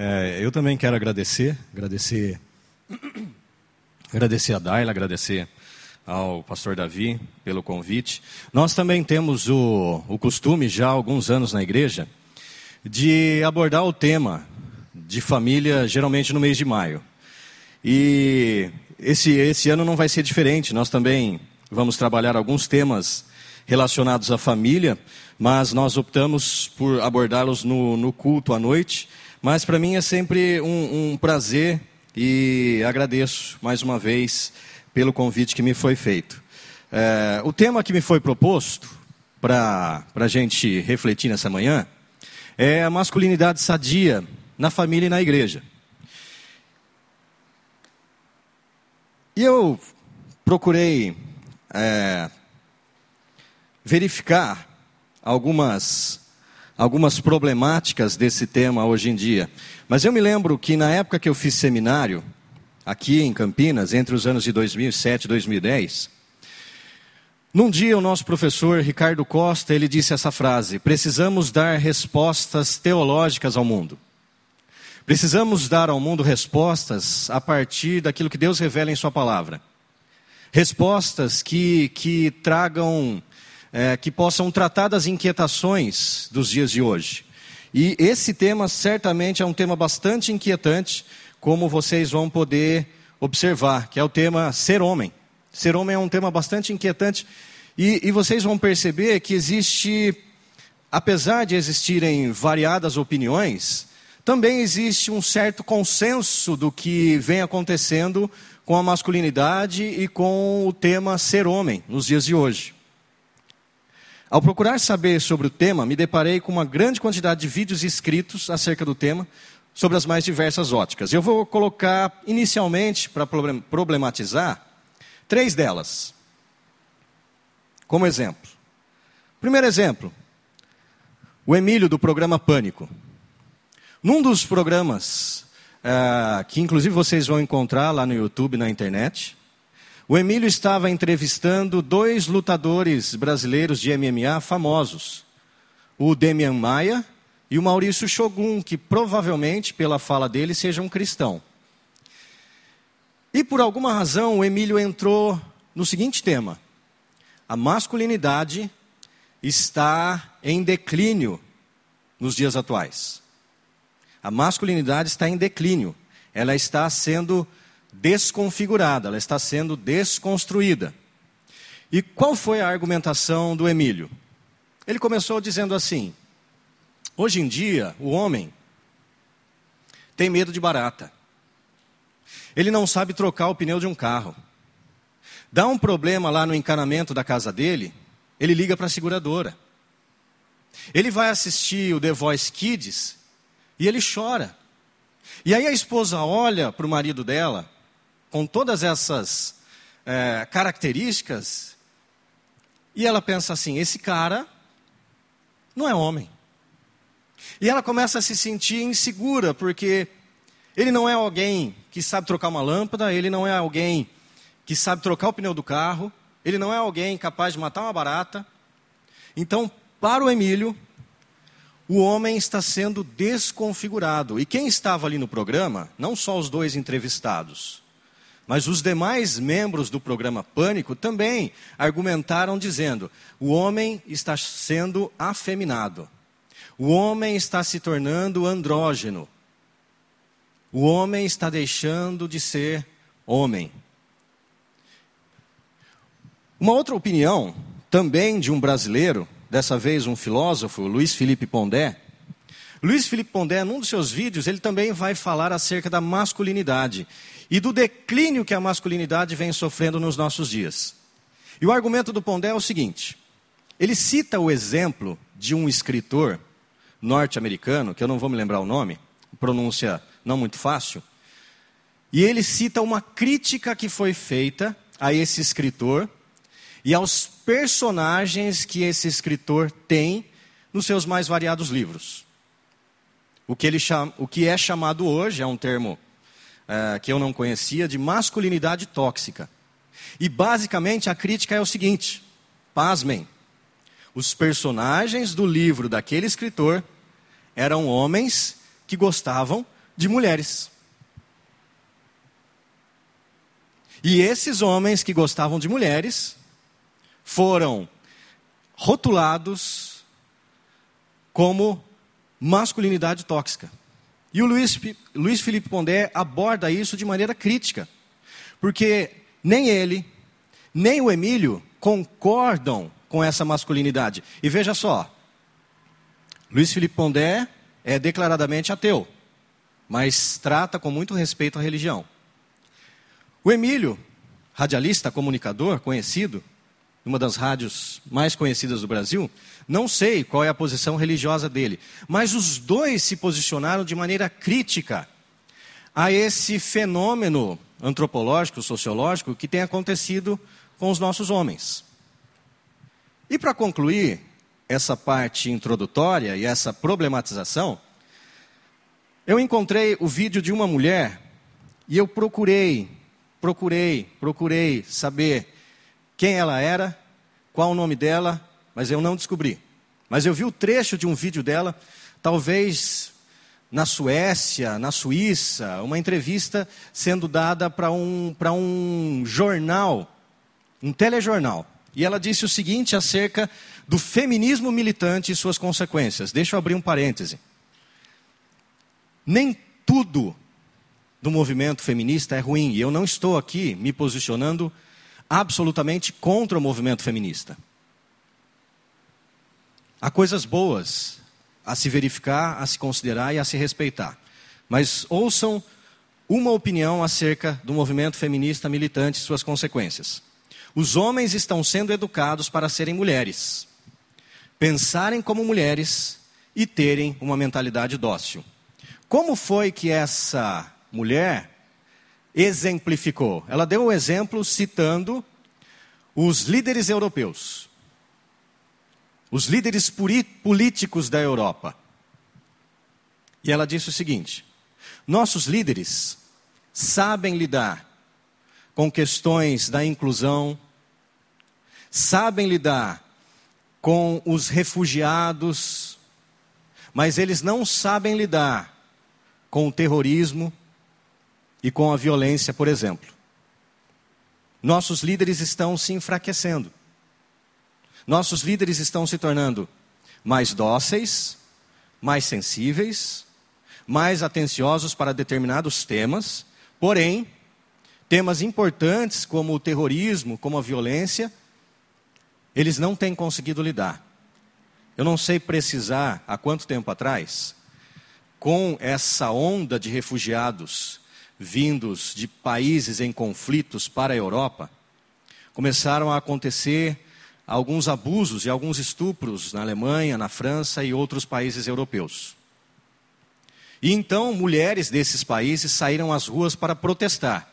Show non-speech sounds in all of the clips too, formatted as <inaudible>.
É, eu também quero agradecer, agradecer, <clears throat> agradecer a Daila, agradecer ao pastor Davi pelo convite. Nós também temos o, o costume, já há alguns anos na igreja, de abordar o tema de família, geralmente no mês de maio. E esse, esse ano não vai ser diferente. Nós também vamos trabalhar alguns temas relacionados à família, mas nós optamos por abordá-los no, no, culto à noite. Mas para mim é sempre um, um prazer e agradeço mais uma vez pelo convite que me foi feito. É, o tema que me foi proposto para a gente refletir nessa manhã é a masculinidade sadia na família e na igreja. E eu procurei é, verificar algumas, algumas problemáticas desse tema hoje em dia. Mas eu me lembro que na época que eu fiz seminário, aqui em Campinas, entre os anos de 2007 e 2010, num dia o nosso professor Ricardo Costa, ele disse essa frase: "Precisamos dar respostas teológicas ao mundo". Precisamos dar ao mundo respostas a partir daquilo que Deus revela em Sua palavra. Respostas que, que tragam, é, que possam tratar das inquietações dos dias de hoje. E esse tema certamente é um tema bastante inquietante, como vocês vão poder observar, que é o tema ser homem. Ser homem é um tema bastante inquietante e, e vocês vão perceber que existe, apesar de existirem variadas opiniões, também existe um certo consenso do que vem acontecendo com a masculinidade e com o tema ser homem nos dias de hoje. Ao procurar saber sobre o tema, me deparei com uma grande quantidade de vídeos escritos acerca do tema, sobre as mais diversas óticas. Eu vou colocar inicialmente, para problematizar, três delas. Como exemplo. Primeiro exemplo: o Emílio do programa Pânico. Num dos programas, uh, que inclusive vocês vão encontrar lá no YouTube, na internet, o Emílio estava entrevistando dois lutadores brasileiros de MMA famosos, o Demian Maia e o Maurício Shogun, que provavelmente, pela fala dele, seja um cristão. E por alguma razão, o Emílio entrou no seguinte tema: a masculinidade está em declínio nos dias atuais. A masculinidade está em declínio. Ela está sendo desconfigurada, ela está sendo desconstruída. E qual foi a argumentação do Emílio? Ele começou dizendo assim: hoje em dia, o homem tem medo de barata. Ele não sabe trocar o pneu de um carro. Dá um problema lá no encanamento da casa dele, ele liga para a seguradora. Ele vai assistir o The Voice Kids e ele chora. E aí a esposa olha para o marido dela, com todas essas é, características, e ela pensa assim: esse cara não é homem. E ela começa a se sentir insegura, porque ele não é alguém que sabe trocar uma lâmpada, ele não é alguém que sabe trocar o pneu do carro, ele não é alguém capaz de matar uma barata. Então, para o Emílio, o homem está sendo desconfigurado. E quem estava ali no programa, não só os dois entrevistados, mas os demais membros do programa Pânico também argumentaram dizendo: o homem está sendo afeminado, o homem está se tornando andrógeno, o homem está deixando de ser homem. Uma outra opinião, também de um brasileiro, dessa vez um filósofo, Luiz Felipe Pondé. Luiz Felipe Pondé, num dos seus vídeos, ele também vai falar acerca da masculinidade e do declínio que a masculinidade vem sofrendo nos nossos dias. E o argumento do Pondé é o seguinte: ele cita o exemplo de um escritor norte-americano, que eu não vou me lembrar o nome, pronúncia não muito fácil, e ele cita uma crítica que foi feita a esse escritor e aos personagens que esse escritor tem nos seus mais variados livros. O que, ele chama, o que é chamado hoje, é um termo é, que eu não conhecia, de masculinidade tóxica. E basicamente a crítica é o seguinte: pasmem, os personagens do livro daquele escritor eram homens que gostavam de mulheres. E esses homens que gostavam de mulheres foram rotulados como masculinidade tóxica. E o Luiz, Luiz Felipe Pondé aborda isso de maneira crítica, porque nem ele, nem o Emílio concordam com essa masculinidade. E veja só, Luiz Felipe Pondé é declaradamente ateu, mas trata com muito respeito a religião. O Emílio, radialista, comunicador, conhecido, uma das rádios mais conhecidas do Brasil, não sei qual é a posição religiosa dele, mas os dois se posicionaram de maneira crítica a esse fenômeno antropológico, sociológico que tem acontecido com os nossos homens. E para concluir essa parte introdutória e essa problematização, eu encontrei o vídeo de uma mulher e eu procurei procurei, procurei saber quem ela era, qual o nome dela, mas eu não descobri. Mas eu vi o trecho de um vídeo dela, talvez na Suécia, na Suíça, uma entrevista sendo dada para um, um jornal, um telejornal. E ela disse o seguinte acerca do feminismo militante e suas consequências. Deixa eu abrir um parêntese. Nem tudo do movimento feminista é ruim. E eu não estou aqui me posicionando absolutamente contra o movimento feminista. Há coisas boas a se verificar, a se considerar e a se respeitar. Mas ouçam uma opinião acerca do movimento feminista militante e suas consequências. Os homens estão sendo educados para serem mulheres, pensarem como mulheres e terem uma mentalidade dócil. Como foi que essa mulher exemplificou? Ela deu o exemplo citando os líderes europeus, os líderes políticos da Europa. E ela disse o seguinte: nossos líderes sabem lidar com questões da inclusão, sabem lidar com os refugiados, mas eles não sabem lidar com o terrorismo, e com a violência, por exemplo. Nossos líderes estão se enfraquecendo. Nossos líderes estão se tornando mais dóceis, mais sensíveis, mais atenciosos para determinados temas, porém, temas importantes como o terrorismo, como a violência, eles não têm conseguido lidar. Eu não sei precisar há quanto tempo atrás, com essa onda de refugiados vindos de países em conflitos para a Europa, começaram a acontecer alguns abusos e alguns estupros na Alemanha, na França e outros países europeus. E então mulheres desses países saíram às ruas para protestar.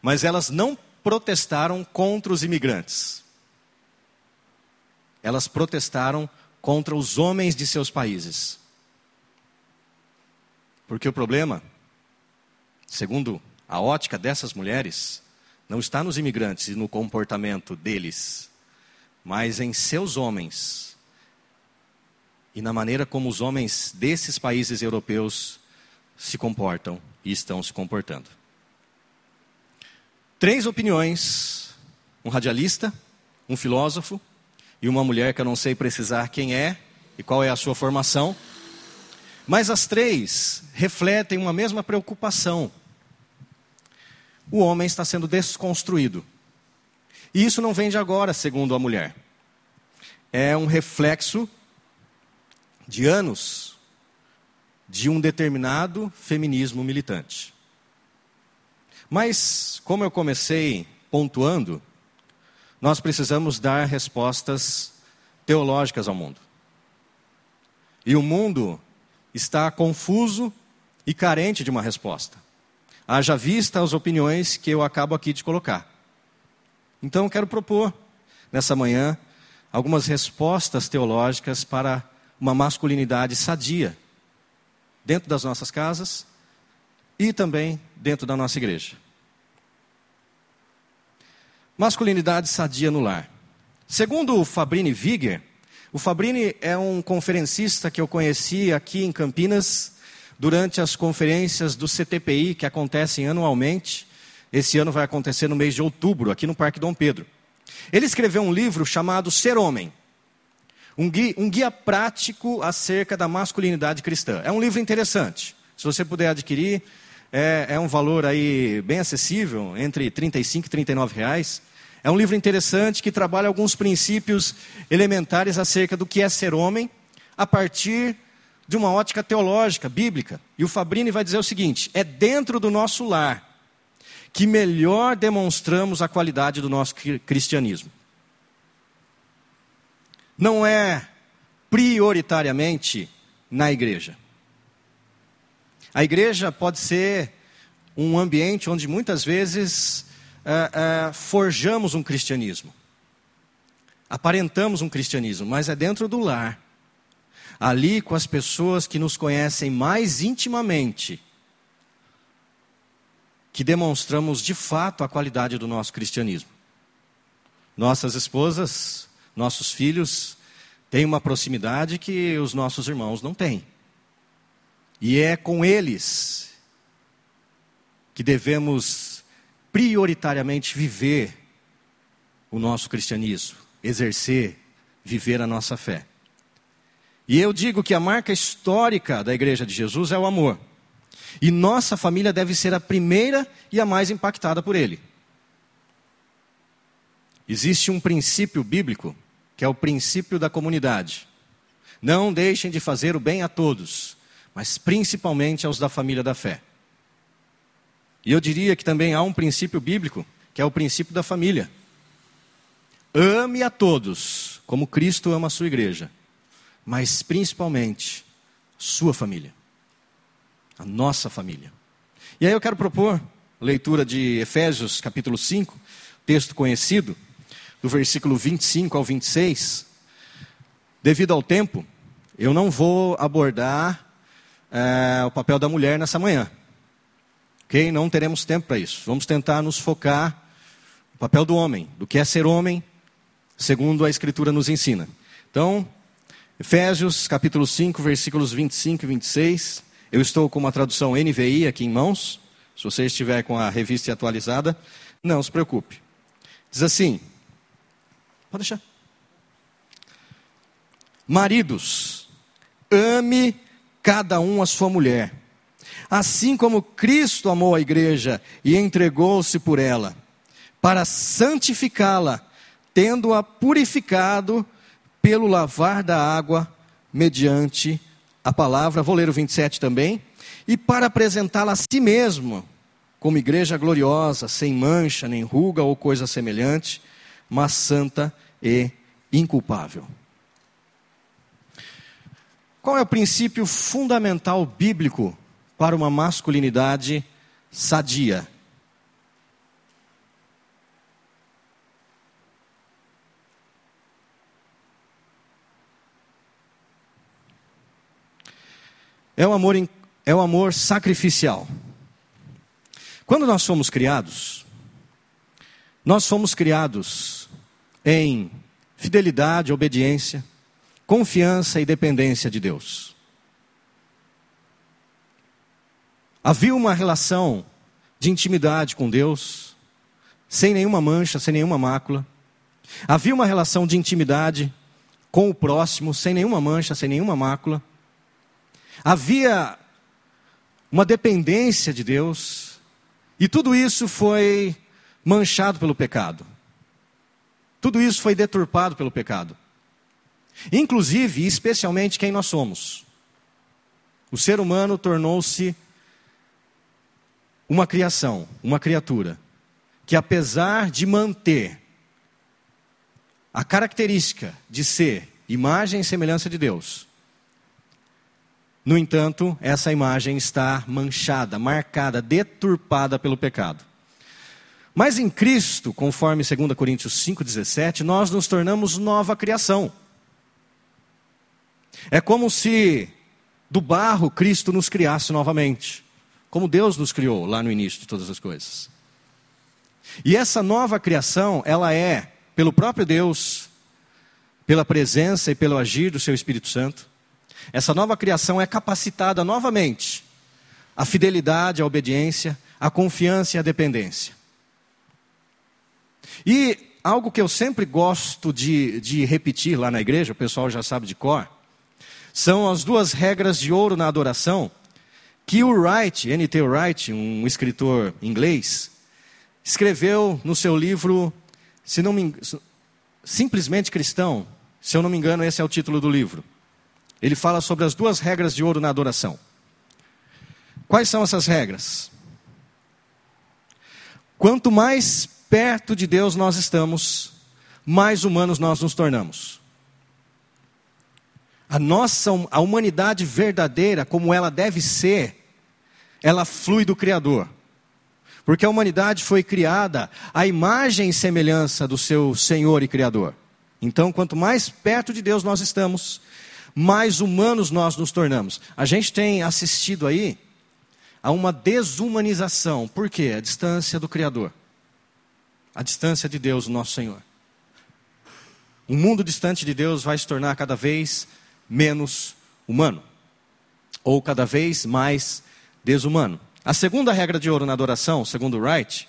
Mas elas não protestaram contra os imigrantes. Elas protestaram contra os homens de seus países. Porque o problema segundo a ótica dessas mulheres, não está nos imigrantes e no comportamento deles, mas em seus homens e na maneira como os homens desses países europeus se comportam e estão se comportando. Três opiniões: um radialista, um filósofo e uma mulher que eu não sei precisar quem é e qual é a sua formação mas as três refletem uma mesma preocupação. O homem está sendo desconstruído. E isso não vem de agora, segundo a mulher. É um reflexo de anos de um determinado feminismo militante. Mas, como eu comecei pontuando, nós precisamos dar respostas teológicas ao mundo. E o mundo está confuso e carente de uma resposta. Haja vista as opiniões que eu acabo aqui de colocar. Então, eu quero propor, nessa manhã, algumas respostas teológicas para uma masculinidade sadia, dentro das nossas casas e também dentro da nossa igreja. Masculinidade sadia no lar. Segundo o Fabrini Viger, o Fabrini é um conferencista que eu conheci aqui em Campinas durante as conferências do CTPI que acontecem anualmente. Esse ano vai acontecer no mês de outubro, aqui no Parque Dom Pedro. Ele escreveu um livro chamado Ser Homem. Um guia, um guia prático acerca da masculinidade cristã. É um livro interessante. Se você puder adquirir, é, é um valor aí bem acessível, entre 35 e 39 reais. É um livro interessante que trabalha alguns princípios elementares acerca do que é ser homem, a partir de uma ótica teológica, bíblica. E o Fabrini vai dizer o seguinte: é dentro do nosso lar que melhor demonstramos a qualidade do nosso cristianismo não é prioritariamente na igreja. A igreja pode ser um ambiente onde muitas vezes é, é, forjamos um cristianismo, aparentamos um cristianismo, mas é dentro do lar, ali com as pessoas que nos conhecem mais intimamente, que demonstramos de fato a qualidade do nosso cristianismo. Nossas esposas nossos filhos têm uma proximidade que os nossos irmãos não têm. E é com eles que devemos prioritariamente viver o nosso cristianismo, exercer, viver a nossa fé. E eu digo que a marca histórica da Igreja de Jesus é o amor. E nossa família deve ser a primeira e a mais impactada por ele. Existe um princípio bíblico que é o princípio da comunidade. Não deixem de fazer o bem a todos, mas principalmente aos da família da fé. E eu diria que também há um princípio bíblico, que é o princípio da família. Ame a todos, como Cristo ama a sua igreja, mas principalmente sua família, a nossa família. E aí eu quero propor leitura de Efésios capítulo 5, texto conhecido, do versículo 25 ao 26, devido ao tempo, eu não vou abordar é, o papel da mulher nessa manhã. Ok? Não teremos tempo para isso. Vamos tentar nos focar no papel do homem, do que é ser homem, segundo a Escritura nos ensina. Então, Efésios capítulo 5, versículos 25 e 26. Eu estou com uma tradução NVI aqui em mãos. Se você estiver com a revista atualizada, não se preocupe. Diz assim: Pode deixar. Maridos, ame cada um a sua mulher, assim como Cristo amou a igreja e entregou-se por ela, para santificá-la, tendo-a purificado pelo lavar da água mediante a palavra. Vou ler o 27 também. E para apresentá-la a si mesmo, como igreja gloriosa, sem mancha, nem ruga ou coisa semelhante, mas santa e inculpável. Qual é o princípio fundamental bíblico para uma masculinidade sadia? É o amor, é o amor sacrificial. Quando nós fomos criados, nós fomos criados em fidelidade, obediência, confiança e dependência de Deus. Havia uma relação de intimidade com Deus, sem nenhuma mancha, sem nenhuma mácula. Havia uma relação de intimidade com o próximo, sem nenhuma mancha, sem nenhuma mácula. Havia uma dependência de Deus, e tudo isso foi manchado pelo pecado. Tudo isso foi deturpado pelo pecado. Inclusive, e especialmente quem nós somos. O ser humano tornou-se uma criação, uma criatura, que apesar de manter a característica de ser imagem e semelhança de Deus, no entanto, essa imagem está manchada, marcada, deturpada pelo pecado. Mas em Cristo, conforme 2 Coríntios 5,17, nós nos tornamos nova criação. É como se do barro Cristo nos criasse novamente, como Deus nos criou lá no início de todas as coisas. E essa nova criação, ela é, pelo próprio Deus, pela presença e pelo agir do seu Espírito Santo, essa nova criação é capacitada novamente a fidelidade, a obediência, a confiança e a dependência. E algo que eu sempre gosto de, de repetir lá na igreja, o pessoal já sabe de cor, são as duas regras de ouro na adoração que o Wright, N.T. Wright, um escritor inglês, escreveu no seu livro, se não me, simplesmente cristão, se eu não me engano, esse é o título do livro. Ele fala sobre as duas regras de ouro na adoração. Quais são essas regras? Quanto mais perto de Deus nós estamos, mais humanos nós nos tornamos. A nossa, a humanidade verdadeira, como ela deve ser, ela flui do Criador. Porque a humanidade foi criada à imagem e semelhança do seu Senhor e Criador. Então, quanto mais perto de Deus nós estamos, mais humanos nós nos tornamos. A gente tem assistido aí a uma desumanização. Por quê? A distância do Criador. A distância de Deus, o nosso Senhor. Um mundo distante de Deus vai se tornar cada vez menos humano. Ou cada vez mais desumano. A segunda regra de ouro na adoração, segundo Wright,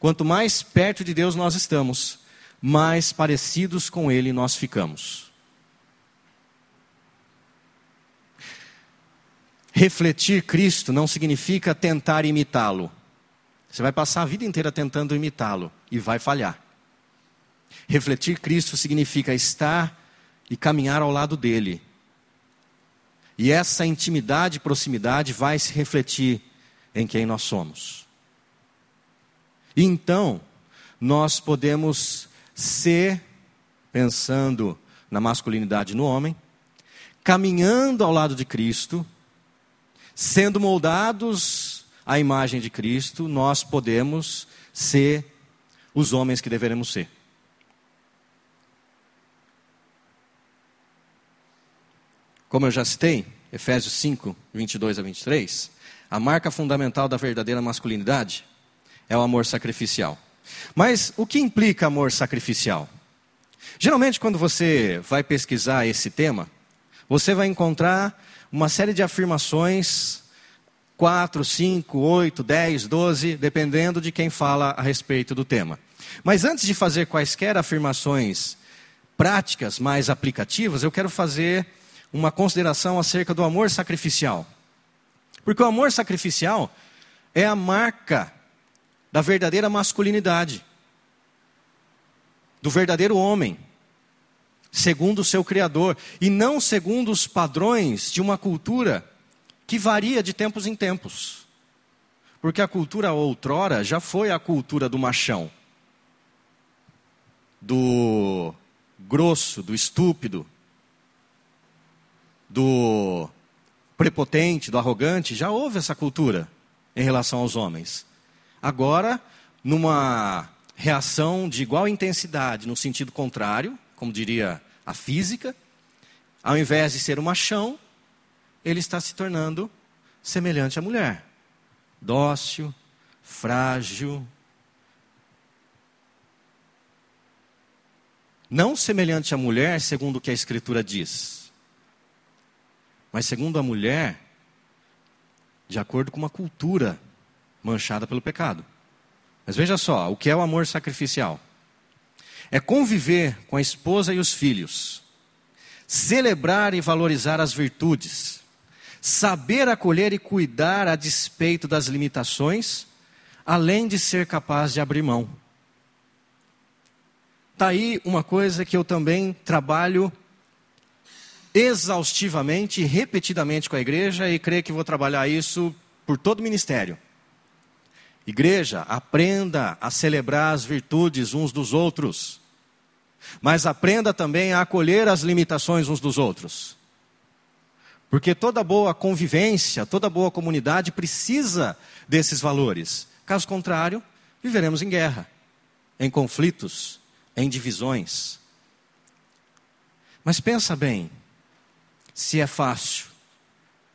quanto mais perto de Deus nós estamos, mais parecidos com Ele nós ficamos. Refletir Cristo não significa tentar imitá-lo. Você vai passar a vida inteira tentando imitá-lo e vai falhar. Refletir Cristo significa estar e caminhar ao lado dele. E essa intimidade e proximidade vai se refletir em quem nós somos. E então, nós podemos ser, pensando na masculinidade no homem, caminhando ao lado de Cristo, sendo moldados à imagem de Cristo, nós podemos ser os homens que deveremos ser. Como eu já citei, Efésios 5, 22 a 23, a marca fundamental da verdadeira masculinidade é o amor sacrificial. Mas o que implica amor sacrificial? Geralmente, quando você vai pesquisar esse tema, você vai encontrar uma série de afirmações, 4, 5, 8, 10, 12, dependendo de quem fala a respeito do tema. Mas antes de fazer quaisquer afirmações práticas mais aplicativas, eu quero fazer uma consideração acerca do amor sacrificial. Porque o amor sacrificial é a marca da verdadeira masculinidade, do verdadeiro homem, segundo o seu Criador, e não segundo os padrões de uma cultura que varia de tempos em tempos. Porque a cultura outrora já foi a cultura do machão, do grosso, do estúpido, do prepotente, do arrogante, já houve essa cultura em relação aos homens. Agora, numa reação de igual intensidade, no sentido contrário, como diria a física, ao invés de ser um machão, ele está se tornando semelhante à mulher. Dócil, frágil. Não semelhante à mulher, segundo o que a Escritura diz mas segundo a mulher, de acordo com uma cultura manchada pelo pecado. Mas veja só, o que é o amor sacrificial? É conviver com a esposa e os filhos, celebrar e valorizar as virtudes, saber acolher e cuidar a despeito das limitações, além de ser capaz de abrir mão. Está aí uma coisa que eu também trabalho exaustivamente e repetidamente com a igreja e creio que vou trabalhar isso por todo o ministério. Igreja, aprenda a celebrar as virtudes uns dos outros, mas aprenda também a acolher as limitações uns dos outros. Porque toda boa convivência, toda boa comunidade precisa desses valores. Caso contrário, viveremos em guerra, em conflitos, em divisões. Mas pensa bem, se é fácil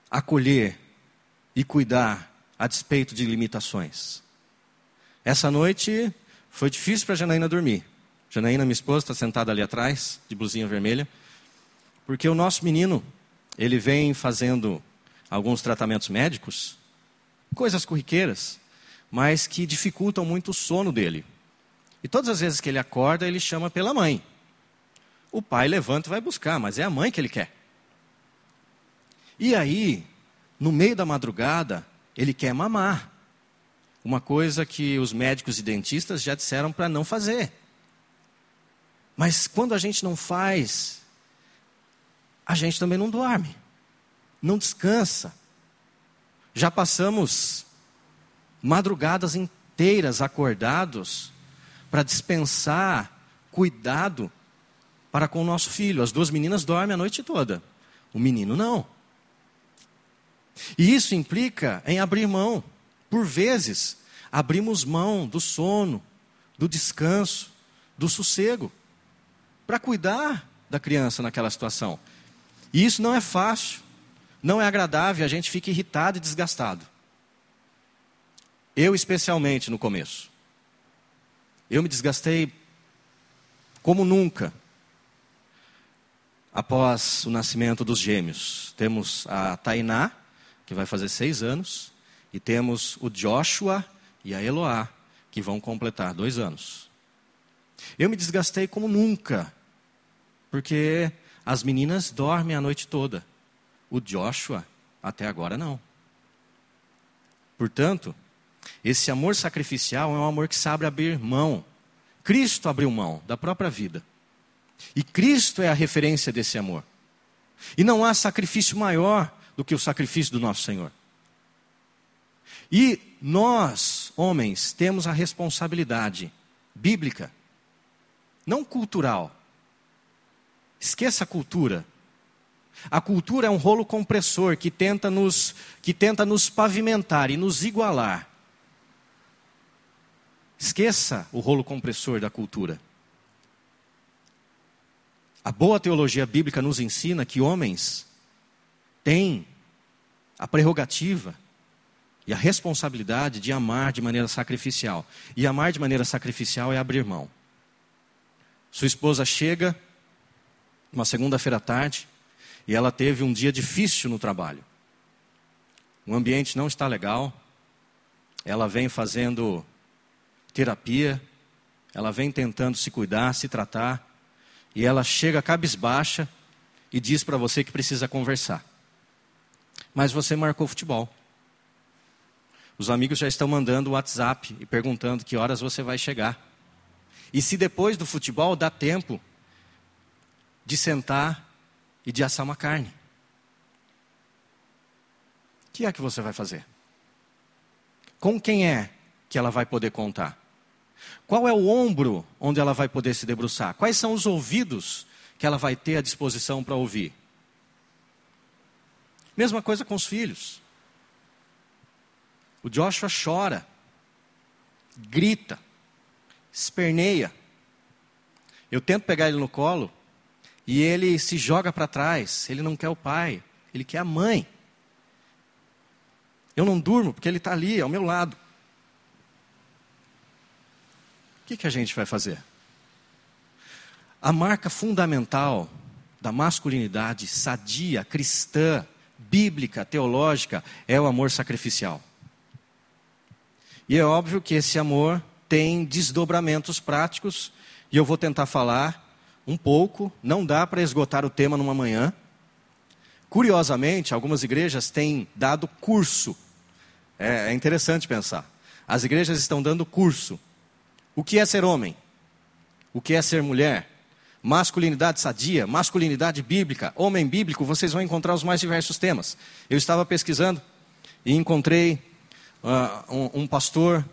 acolher e cuidar a despeito de limitações. Essa noite foi difícil para a Janaína dormir. Janaína, minha esposa, está sentada ali atrás, de blusinha vermelha, porque o nosso menino, ele vem fazendo alguns tratamentos médicos coisas corriqueiras, mas que dificultam muito o sono dele. E todas as vezes que ele acorda, ele chama pela mãe. O pai levanta e vai buscar, mas é a mãe que ele quer. E aí, no meio da madrugada, ele quer mamar. Uma coisa que os médicos e dentistas já disseram para não fazer. Mas quando a gente não faz, a gente também não dorme, não descansa. Já passamos madrugadas inteiras acordados para dispensar cuidado para com o nosso filho. As duas meninas dormem a noite toda, o menino não. E isso implica em abrir mão. Por vezes, abrimos mão do sono, do descanso, do sossego, para cuidar da criança naquela situação. E isso não é fácil, não é agradável, a gente fica irritado e desgastado. Eu, especialmente no começo. Eu me desgastei como nunca após o nascimento dos gêmeos. Temos a Tainá, que vai fazer seis anos, e temos o Joshua e a Eloá, que vão completar dois anos. Eu me desgastei como nunca, porque as meninas dormem a noite toda. O Joshua, até agora, não. Portanto, esse amor sacrificial é um amor que sabe abrir mão. Cristo abriu mão da própria vida. E Cristo é a referência desse amor. E não há sacrifício maior do que o sacrifício do nosso Senhor. E nós, homens, temos a responsabilidade bíblica, não cultural. Esqueça a cultura. A cultura é um rolo compressor que tenta nos, que tenta nos pavimentar e nos igualar. Esqueça o rolo compressor da cultura. A boa teologia bíblica nos ensina que homens têm a prerrogativa e a responsabilidade de amar de maneira sacrificial. E amar de maneira sacrificial é abrir mão. Sua esposa chega uma segunda-feira à tarde e ela teve um dia difícil no trabalho. O ambiente não está legal. Ela vem fazendo terapia, ela vem tentando se cuidar, se tratar, e ela chega cabisbaixa e diz para você que precisa conversar. Mas você marcou futebol. Os amigos já estão mandando WhatsApp e perguntando que horas você vai chegar. E se depois do futebol dá tempo de sentar e de assar uma carne. O que é que você vai fazer? Com quem é que ela vai poder contar? Qual é o ombro onde ela vai poder se debruçar? Quais são os ouvidos que ela vai ter à disposição para ouvir? Mesma coisa com os filhos. O Joshua chora, grita, esperneia. Eu tento pegar ele no colo e ele se joga para trás. Ele não quer o pai, ele quer a mãe. Eu não durmo porque ele está ali, ao meu lado que, que a gente vai fazer? A marca fundamental da masculinidade sadia, cristã, bíblica, teológica, é o amor sacrificial. E é óbvio que esse amor tem desdobramentos práticos, e eu vou tentar falar um pouco, não dá para esgotar o tema numa manhã. Curiosamente, algumas igrejas têm dado curso. É, é interessante pensar. As igrejas estão dando curso o que é ser homem? O que é ser mulher? Masculinidade sadia, masculinidade bíblica, homem bíblico, vocês vão encontrar os mais diversos temas. Eu estava pesquisando e encontrei uh, um, um, pastor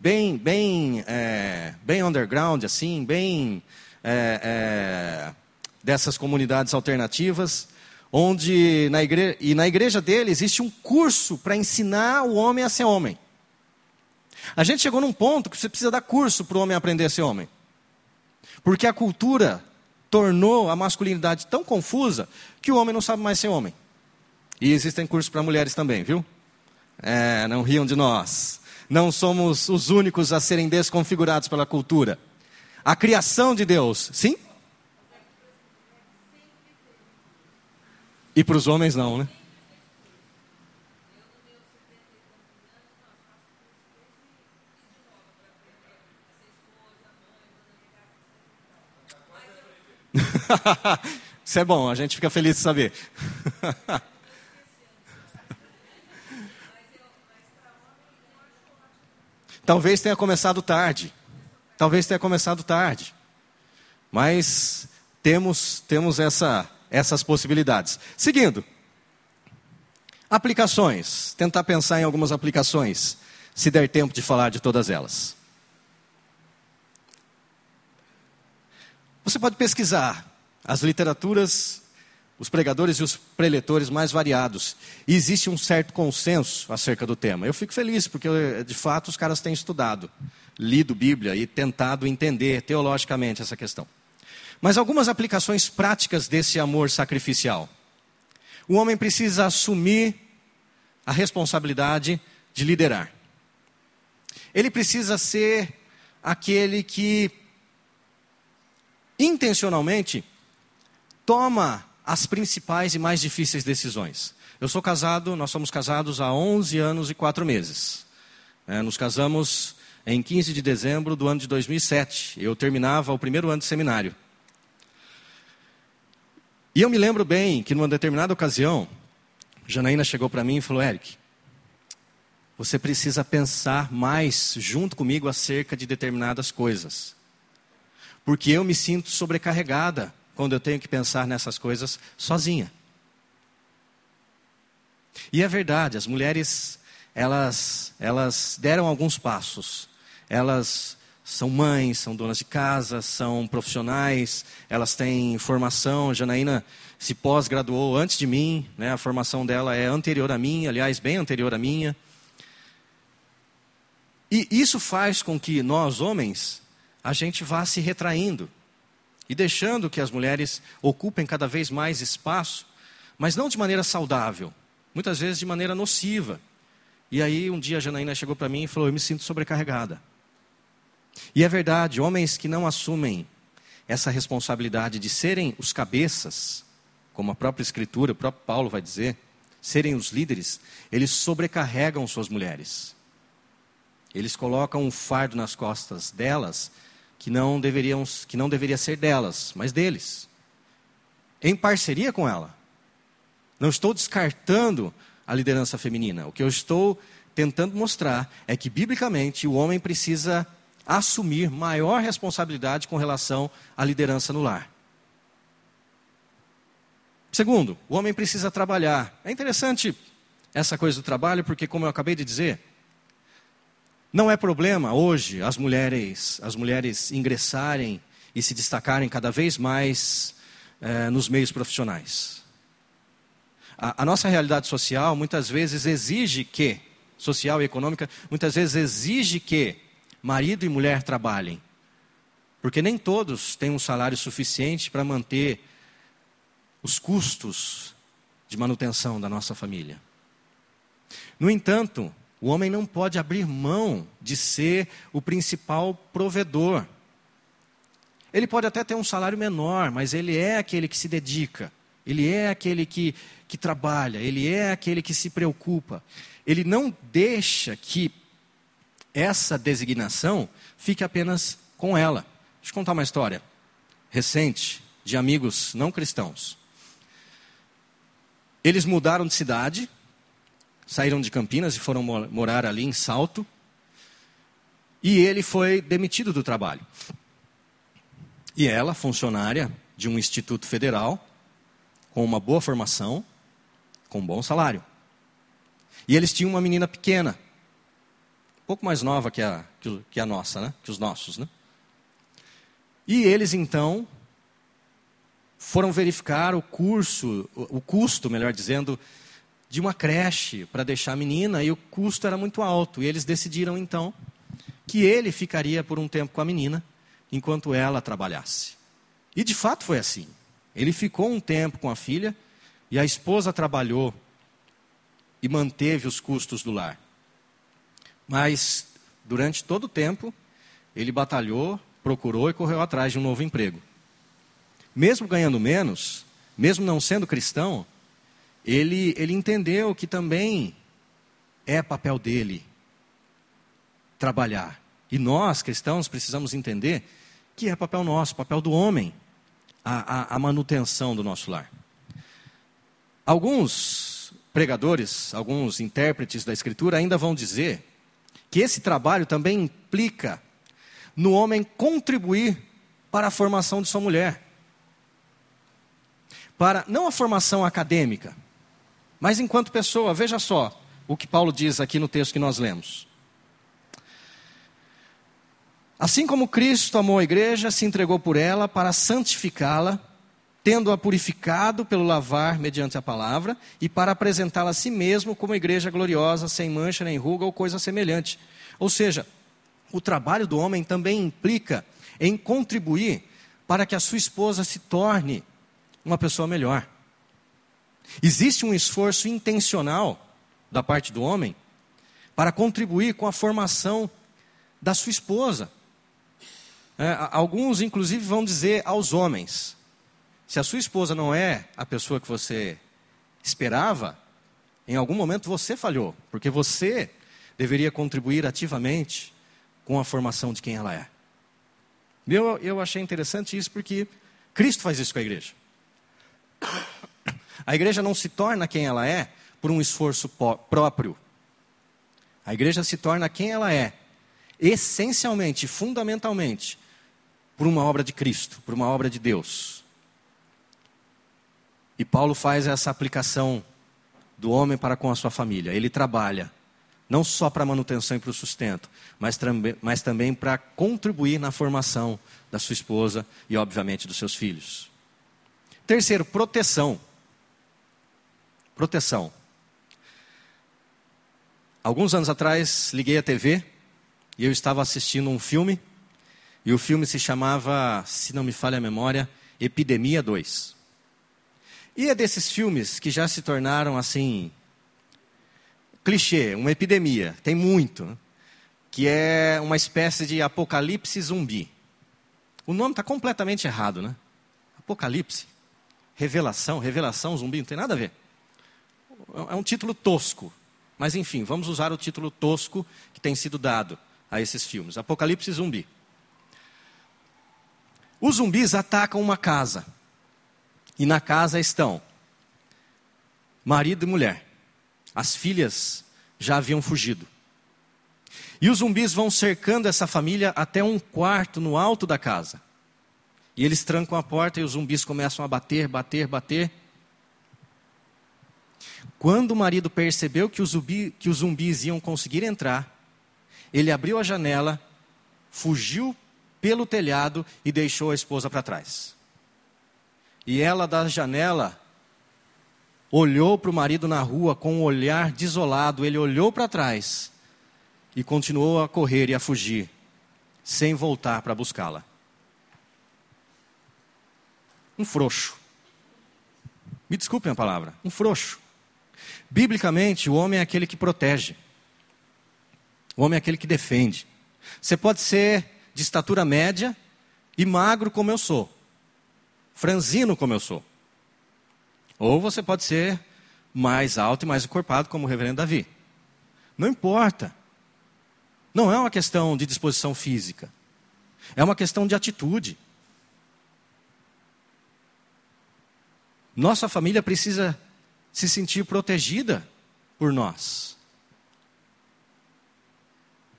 bem, bem, é, bem underground, assim, bem é, é, dessas comunidades alternativas, onde na igreja, e na igreja dele existe um curso para ensinar o homem a ser homem. A gente chegou num ponto que você precisa dar curso para o homem aprender a ser homem. Porque a cultura tornou a masculinidade tão confusa que o homem não sabe mais ser homem. E existem cursos para mulheres também, viu? É, não riam de nós. Não somos os únicos a serem desconfigurados pela cultura a criação de Deus, sim? E para os homens não, né? <laughs> Isso é bom, a gente fica feliz de saber. <laughs> Talvez tenha começado tarde. Talvez tenha começado tarde. Mas temos, temos essa, essas possibilidades. Seguindo. Aplicações. Tentar pensar em algumas aplicações, se der tempo de falar de todas elas. Você pode pesquisar as literaturas, os pregadores e os preletores mais variados. E existe um certo consenso acerca do tema. Eu fico feliz, porque de fato os caras têm estudado, lido Bíblia e tentado entender teologicamente essa questão. Mas algumas aplicações práticas desse amor sacrificial. O homem precisa assumir a responsabilidade de liderar. Ele precisa ser aquele que intencionalmente toma as principais e mais difíceis decisões. Eu sou casado, nós somos casados há 11 anos e 4 meses. É, nos casamos em 15 de dezembro do ano de 2007. Eu terminava o primeiro ano de seminário. E eu me lembro bem que numa determinada ocasião, Janaína chegou para mim e falou: Eric, você precisa pensar mais junto comigo acerca de determinadas coisas. Porque eu me sinto sobrecarregada quando eu tenho que pensar nessas coisas sozinha. E é verdade, as mulheres, elas, elas deram alguns passos. Elas são mães, são donas de casa, são profissionais, elas têm formação. Janaína se pós-graduou antes de mim, né? a formação dela é anterior à minha, aliás, bem anterior à minha. E isso faz com que nós, homens, a gente vá se retraindo e deixando que as mulheres ocupem cada vez mais espaço, mas não de maneira saudável, muitas vezes de maneira nociva. E aí um dia a Janaína chegou para mim e falou: Eu me sinto sobrecarregada. E é verdade, homens que não assumem essa responsabilidade de serem os cabeças, como a própria Escritura, o próprio Paulo vai dizer, serem os líderes, eles sobrecarregam suas mulheres. Eles colocam um fardo nas costas delas que não, deveriam, que não deveria ser delas, mas deles. Em parceria com ela. Não estou descartando a liderança feminina. O que eu estou tentando mostrar é que, biblicamente, o homem precisa assumir maior responsabilidade com relação à liderança no lar. Segundo, o homem precisa trabalhar. É interessante essa coisa do trabalho, porque, como eu acabei de dizer, não é problema hoje as mulheres, as mulheres ingressarem e se destacarem cada vez mais eh, nos meios profissionais. A, a, nossa realidade social muitas vezes exige que, social e econômica, muitas vezes exige que marido e mulher trabalhem. Porque nem todos têm um salário suficiente para manter os custos de manutenção da nossa família. No entanto, o homem não pode abrir mão de ser o principal provedor. Ele pode até ter um salário menor, mas ele é aquele que se dedica, ele é aquele que, que trabalha, ele é aquele que se preocupa. Ele não deixa que essa designação fique apenas com ela. Deixa eu contar uma história recente de amigos não cristãos. Eles mudaram de cidade, saíram de Campinas e foram morar ali em Salto. E ele foi demitido do trabalho. E ela, funcionária de um instituto federal, com uma boa formação, com um bom salário. E eles tinham uma menina pequena, pouco mais nova que a, que a nossa, né? que os nossos. Né? E eles então foram verificar o curso, o custo, melhor dizendo, de uma creche para deixar a menina e o custo era muito alto. E eles decidiram então que ele ficaria por um tempo com a menina enquanto ela trabalhasse. E de fato foi assim. Ele ficou um tempo com a filha e a esposa trabalhou e manteve os custos do lar. Mas durante todo o tempo ele batalhou, procurou e correu atrás de um novo emprego. Mesmo ganhando menos, mesmo não sendo cristão, ele, ele entendeu que também é papel dele trabalhar. E nós, cristãos, precisamos entender que é papel nosso, papel do homem, a, a, a manutenção do nosso lar. Alguns pregadores, alguns intérpretes da Escritura ainda vão dizer que esse trabalho também implica no homem contribuir para a formação de sua mulher. Para não a formação acadêmica, mas enquanto pessoa, veja só o que Paulo diz aqui no texto que nós lemos. Assim como Cristo amou a igreja, se entregou por ela para santificá-la, tendo-a purificado pelo lavar mediante a palavra, e para apresentá-la a si mesmo como igreja gloriosa, sem mancha nem ruga ou coisa semelhante. Ou seja, o trabalho do homem também implica em contribuir para que a sua esposa se torne uma pessoa melhor. Existe um esforço intencional da parte do homem para contribuir com a formação da sua esposa. É, alguns, inclusive, vão dizer aos homens: se a sua esposa não é a pessoa que você esperava, em algum momento você falhou, porque você deveria contribuir ativamente com a formação de quem ela é. Eu, eu achei interessante isso porque Cristo faz isso com a igreja. A igreja não se torna quem ela é por um esforço próprio. A igreja se torna quem ela é, essencialmente, fundamentalmente, por uma obra de Cristo, por uma obra de Deus. E Paulo faz essa aplicação do homem para com a sua família. Ele trabalha, não só para a manutenção e para o sustento, mas, também, mas também para contribuir na formação da sua esposa e, obviamente, dos seus filhos. Terceiro, proteção. Proteção. Alguns anos atrás, liguei a TV e eu estava assistindo um filme, e o filme se chamava, se não me falha a memória, Epidemia 2. E é desses filmes que já se tornaram assim clichê, uma epidemia, tem muito, que é uma espécie de apocalipse zumbi. O nome está completamente errado, né? Apocalipse, revelação, revelação zumbi, não tem nada a ver. É um título tosco, mas enfim, vamos usar o título tosco que tem sido dado a esses filmes. Apocalipse zumbi. Os zumbis atacam uma casa. E na casa estão marido e mulher. As filhas já haviam fugido. E os zumbis vão cercando essa família até um quarto no alto da casa. E eles trancam a porta e os zumbis começam a bater, bater, bater. Quando o marido percebeu que os, zumbi, que os zumbis iam conseguir entrar, ele abriu a janela, fugiu pelo telhado e deixou a esposa para trás. E ela, da janela, olhou para o marido na rua com um olhar desolado. Ele olhou para trás e continuou a correr e a fugir, sem voltar para buscá-la. Um frouxo. Me desculpem a palavra, um frouxo. Biblicamente, o homem é aquele que protege. O homem é aquele que defende. Você pode ser de estatura média e magro como eu sou franzino como eu sou. Ou você pode ser mais alto e mais encorpado, como o reverendo Davi. Não importa. Não é uma questão de disposição física. É uma questão de atitude. Nossa família precisa se sentir protegida por nós.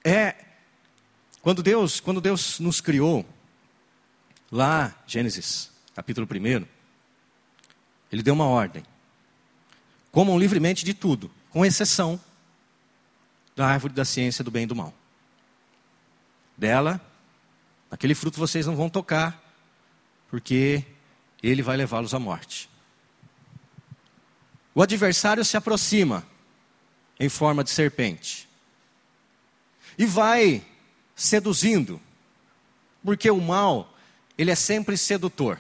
É quando Deus, quando Deus nos criou, lá, Gênesis capítulo 1, ele deu uma ordem. Comam livremente de tudo, com exceção da árvore da ciência do bem e do mal. Dela, aquele fruto vocês não vão tocar, porque ele vai levá-los à morte. O adversário se aproxima em forma de serpente e vai seduzindo, porque o mal, ele é sempre sedutor.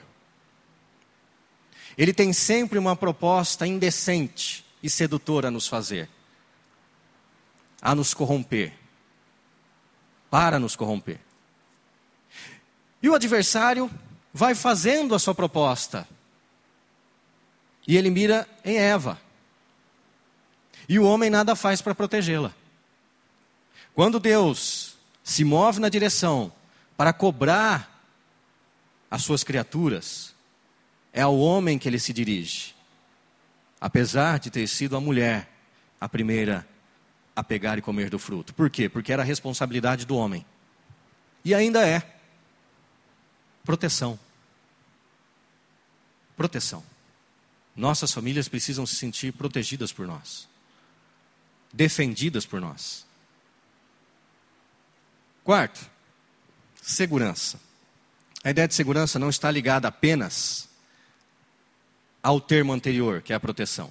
Ele tem sempre uma proposta indecente e sedutora a nos fazer, a nos corromper, para nos corromper. E o adversário vai fazendo a sua proposta, e ele mira em Eva. E o homem nada faz para protegê-la. Quando Deus se move na direção para cobrar as suas criaturas, é ao homem que ele se dirige. Apesar de ter sido a mulher a primeira a pegar e comer do fruto. Por quê? Porque era a responsabilidade do homem. E ainda é. Proteção. Proteção. Nossas famílias precisam se sentir protegidas por nós, defendidas por nós. Quarto, segurança. A ideia de segurança não está ligada apenas ao termo anterior, que é a proteção,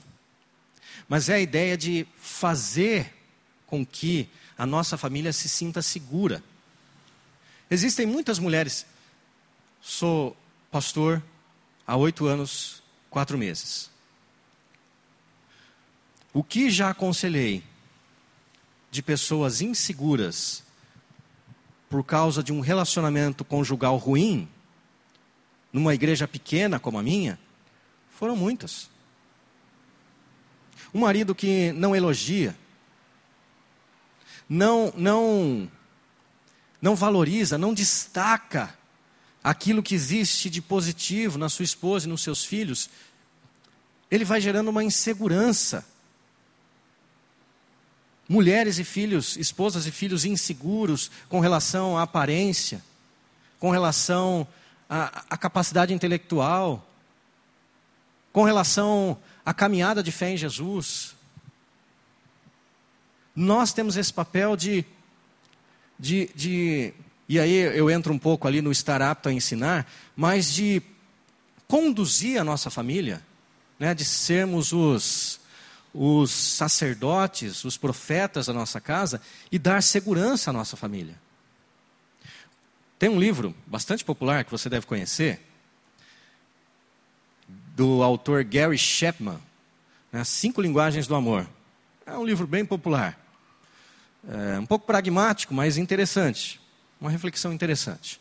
mas é a ideia de fazer com que a nossa família se sinta segura. Existem muitas mulheres, sou pastor há oito anos, quatro meses. O que já aconselhei de pessoas inseguras por causa de um relacionamento conjugal ruim, numa igreja pequena como a minha, foram muitas. Um marido que não elogia, não, não, não valoriza, não destaca aquilo que existe de positivo na sua esposa e nos seus filhos, ele vai gerando uma insegurança mulheres e filhos, esposas e filhos inseguros com relação à aparência, com relação à, à capacidade intelectual, com relação à caminhada de fé em Jesus. Nós temos esse papel de, de, de e aí eu entro um pouco ali no estar apto a ensinar, mas de conduzir a nossa família, né, de sermos os, os sacerdotes, os profetas da nossa casa e dar segurança à nossa família. Tem um livro bastante popular que você deve conhecer, do autor Gary Chapman, né, Cinco Linguagens do Amor. É um livro bem popular. É um pouco pragmático, mas interessante. Uma reflexão interessante.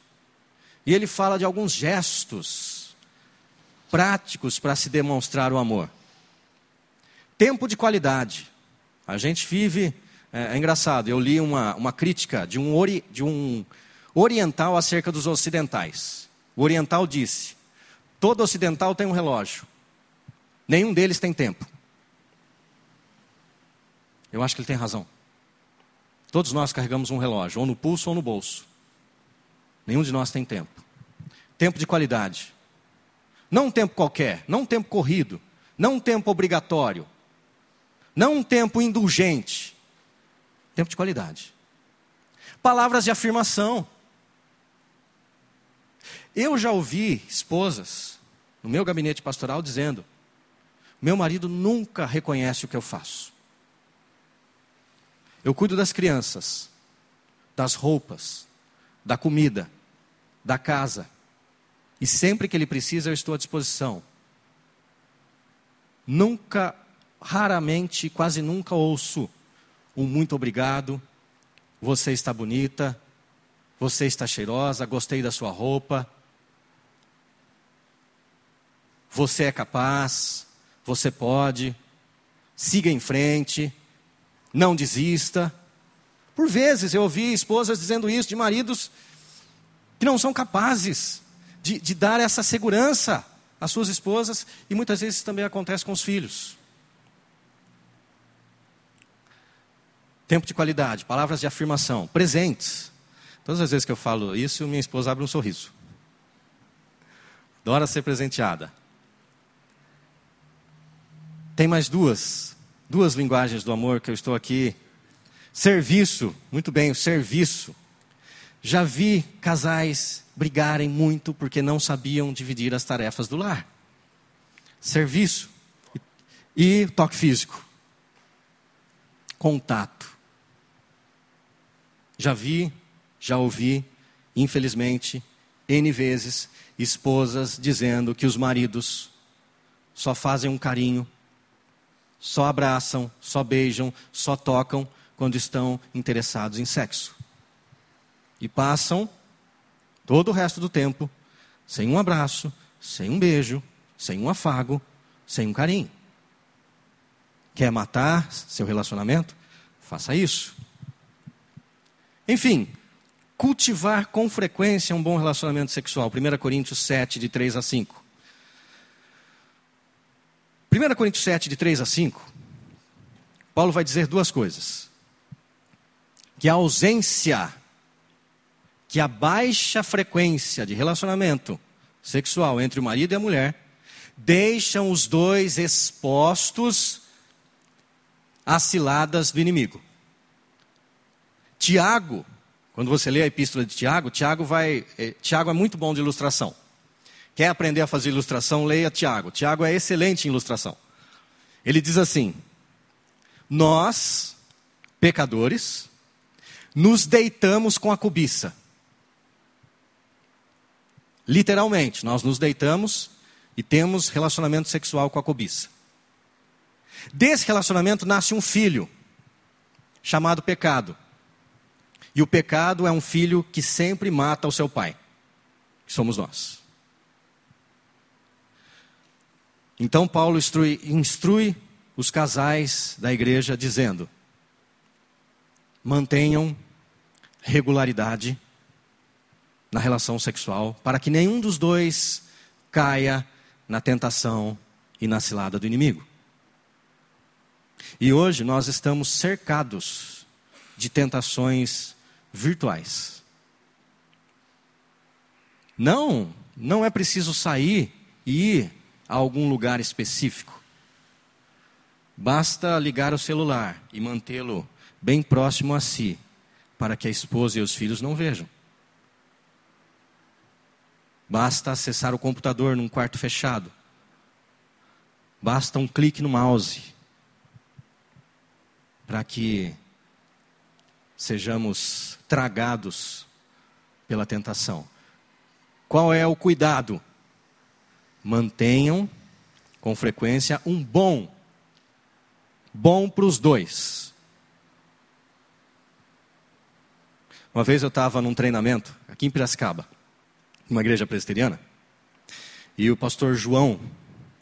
E ele fala de alguns gestos práticos para se demonstrar o amor. Tempo de qualidade. A gente vive. É, é engraçado, eu li uma, uma crítica de um, ori, de um oriental acerca dos ocidentais. O oriental disse: todo ocidental tem um relógio, nenhum deles tem tempo. Eu acho que ele tem razão. Todos nós carregamos um relógio, ou no pulso ou no bolso. Nenhum de nós tem tempo. Tempo de qualidade. Não um tempo qualquer, não um tempo corrido, não um tempo obrigatório, não um tempo indulgente, tempo de qualidade. Palavras de afirmação. Eu já ouvi esposas no meu gabinete pastoral dizendo: meu marido nunca reconhece o que eu faço. Eu cuido das crianças, das roupas, da comida, da casa. E sempre que ele precisa, eu estou à disposição. Nunca raramente, quase nunca ouço um muito obrigado, você está bonita, você está cheirosa, gostei da sua roupa, você é capaz, você pode, siga em frente, não desista. Por vezes eu ouvi esposas dizendo isso de maridos que não são capazes de, de dar essa segurança às suas esposas, e muitas vezes também acontece com os filhos. Tempo de qualidade, palavras de afirmação, presentes. Todas as vezes que eu falo isso, minha esposa abre um sorriso. Adora ser presenteada. Tem mais duas, duas linguagens do amor que eu estou aqui. Serviço, muito bem, o serviço. Já vi casais brigarem muito porque não sabiam dividir as tarefas do lar. Serviço e toque físico. Contato. Já vi, já ouvi, infelizmente, N vezes, esposas dizendo que os maridos só fazem um carinho, só abraçam, só beijam, só tocam quando estão interessados em sexo. E passam todo o resto do tempo sem um abraço, sem um beijo, sem um afago, sem um carinho. Quer matar seu relacionamento? Faça isso. Enfim, cultivar com frequência um bom relacionamento sexual. 1 Coríntios 7, de 3 a 5. 1 Coríntios 7, de 3 a 5, Paulo vai dizer duas coisas. Que a ausência, que a baixa frequência de relacionamento sexual entre o marido e a mulher deixam os dois expostos às ciladas do inimigo. Tiago, quando você lê a epístola de Tiago, Tiago vai, é, Tiago é muito bom de ilustração. Quer aprender a fazer ilustração, leia Tiago. Tiago é excelente em ilustração. Ele diz assim: Nós, pecadores, nos deitamos com a cobiça. Literalmente, nós nos deitamos e temos relacionamento sexual com a cobiça. Desse relacionamento nasce um filho, chamado pecado. E o pecado é um filho que sempre mata o seu pai, que somos nós. Então Paulo instrui, instrui os casais da igreja dizendo: mantenham regularidade na relação sexual, para que nenhum dos dois caia na tentação e na cilada do inimigo. E hoje nós estamos cercados de tentações virtuais. Não, não é preciso sair e ir a algum lugar específico. Basta ligar o celular e mantê-lo bem próximo a si, para que a esposa e os filhos não vejam. Basta acessar o computador num quarto fechado. Basta um clique no mouse para que sejamos tragados pela tentação. Qual é o cuidado? Mantenham com frequência um bom, bom para os dois. Uma vez eu estava num treinamento aqui em Piracicaba numa igreja presbiteriana, e o pastor João,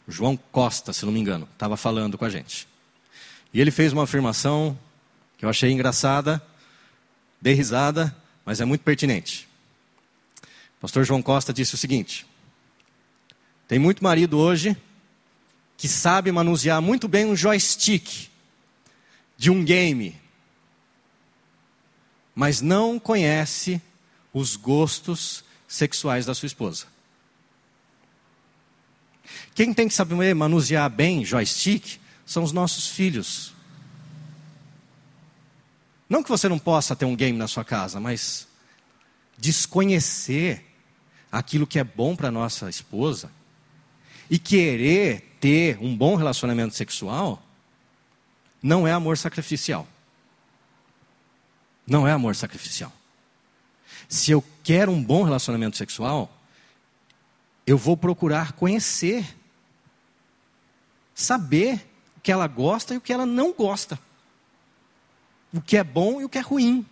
João Costa, se não me engano, estava falando com a gente. E ele fez uma afirmação que eu achei engraçada, dei risada, mas é muito pertinente. O pastor João Costa disse o seguinte: tem muito marido hoje que sabe manusear muito bem um joystick de um game, mas não conhece os gostos sexuais da sua esposa. Quem tem que saber manusear bem joystick são os nossos filhos. Não que você não possa ter um game na sua casa, mas desconhecer aquilo que é bom para nossa esposa e querer ter um bom relacionamento sexual não é amor sacrificial. Não é amor sacrificial. Se eu quero um bom relacionamento sexual, eu vou procurar conhecer, saber o que ela gosta e o que ela não gosta, o que é bom e o que é ruim.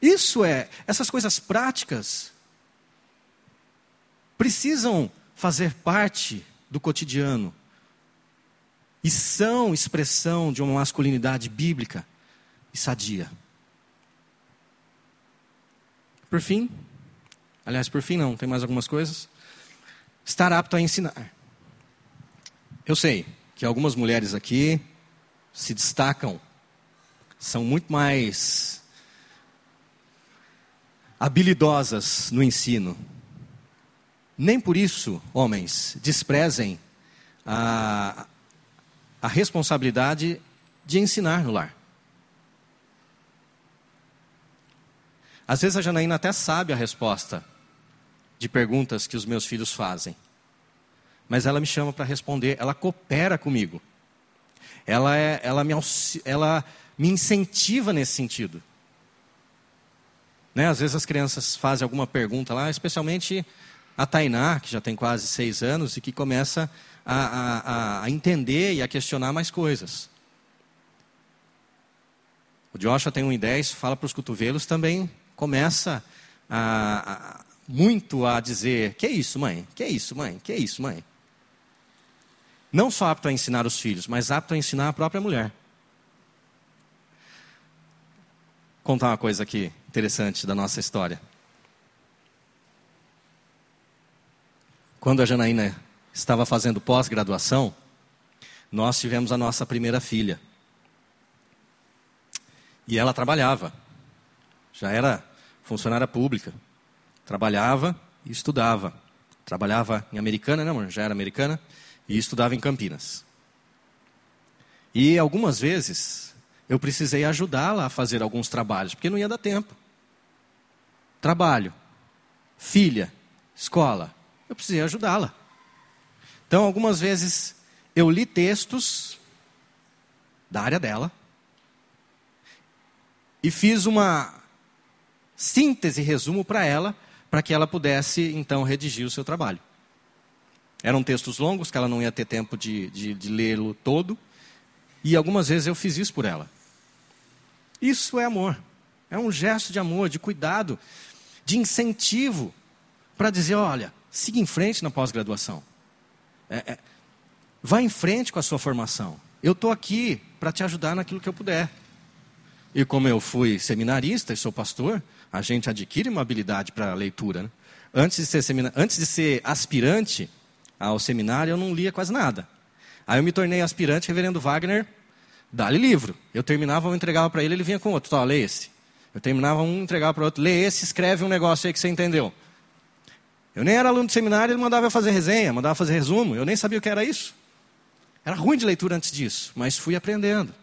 Isso é, essas coisas práticas precisam fazer parte do cotidiano e são expressão de uma masculinidade bíblica e sadia. Por fim, aliás, por fim não, tem mais algumas coisas. Estar apto a ensinar. Eu sei que algumas mulheres aqui se destacam, são muito mais habilidosas no ensino. Nem por isso, homens, desprezem a, a responsabilidade de ensinar no lar. Às vezes a Janaína até sabe a resposta de perguntas que os meus filhos fazem. Mas ela me chama para responder, ela coopera comigo. Ela, é, ela, me, ela me incentiva nesse sentido. Né? Às vezes as crianças fazem alguma pergunta lá, especialmente a Tainá, que já tem quase seis anos e que começa a, a, a entender e a questionar mais coisas. O Joshua tem um e dez, fala para os cotovelos também começa a, a, muito a dizer: Que é isso, mãe? Que é isso, mãe? Que é isso, mãe? Não só apto a ensinar os filhos, mas apto a ensinar a própria mulher. Contar uma coisa aqui interessante da nossa história. Quando a Janaína estava fazendo pós-graduação, nós tivemos a nossa primeira filha. E ela trabalhava, já era funcionária pública, trabalhava e estudava. Trabalhava em Americana, né, amor? Já era americana, e estudava em Campinas. E algumas vezes eu precisei ajudá-la a fazer alguns trabalhos, porque não ia dar tempo. Trabalho, filha, escola, eu precisei ajudá-la. Então, algumas vezes eu li textos da área dela e fiz uma síntese, resumo para ela, para que ela pudesse então redigir o seu trabalho. Eram textos longos que ela não ia ter tempo de, de, de lê-lo todo, e algumas vezes eu fiz isso por ela. Isso é amor. É um gesto de amor, de cuidado, de incentivo para dizer: olha, siga em frente na pós-graduação. É, é, vá em frente com a sua formação. Eu estou aqui para te ajudar naquilo que eu puder. E como eu fui seminarista e sou pastor, a gente adquire uma habilidade para leitura. Né? Antes, de ser semina... Antes de ser aspirante ao seminário, eu não lia quase nada. Aí eu me tornei aspirante, reverendo Wagner, dá-lhe livro. Eu terminava, eu entregava para ele, ele vinha com outro. Tó, lê esse. Eu terminava um, entregava para outro. Lê esse, escreve um negócio aí que você entendeu. Eu nem era aluno de seminário, ele mandava eu fazer resenha, mandava fazer resumo. Eu nem sabia o que era isso. Era ruim de leitura antes disso, mas fui aprendendo.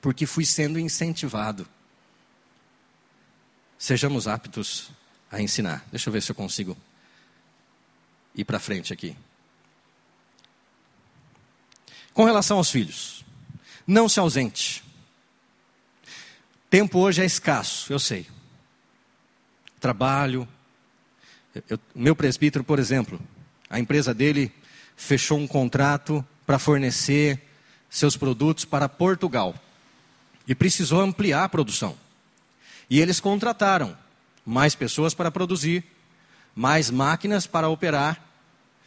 Porque fui sendo incentivado. Sejamos aptos a ensinar. Deixa eu ver se eu consigo ir para frente aqui. Com relação aos filhos, não se ausente. Tempo hoje é escasso, eu sei. Trabalho, eu, meu presbítero, por exemplo, a empresa dele fechou um contrato para fornecer seus produtos para Portugal e precisou ampliar a produção. E eles contrataram mais pessoas para produzir, mais máquinas para operar,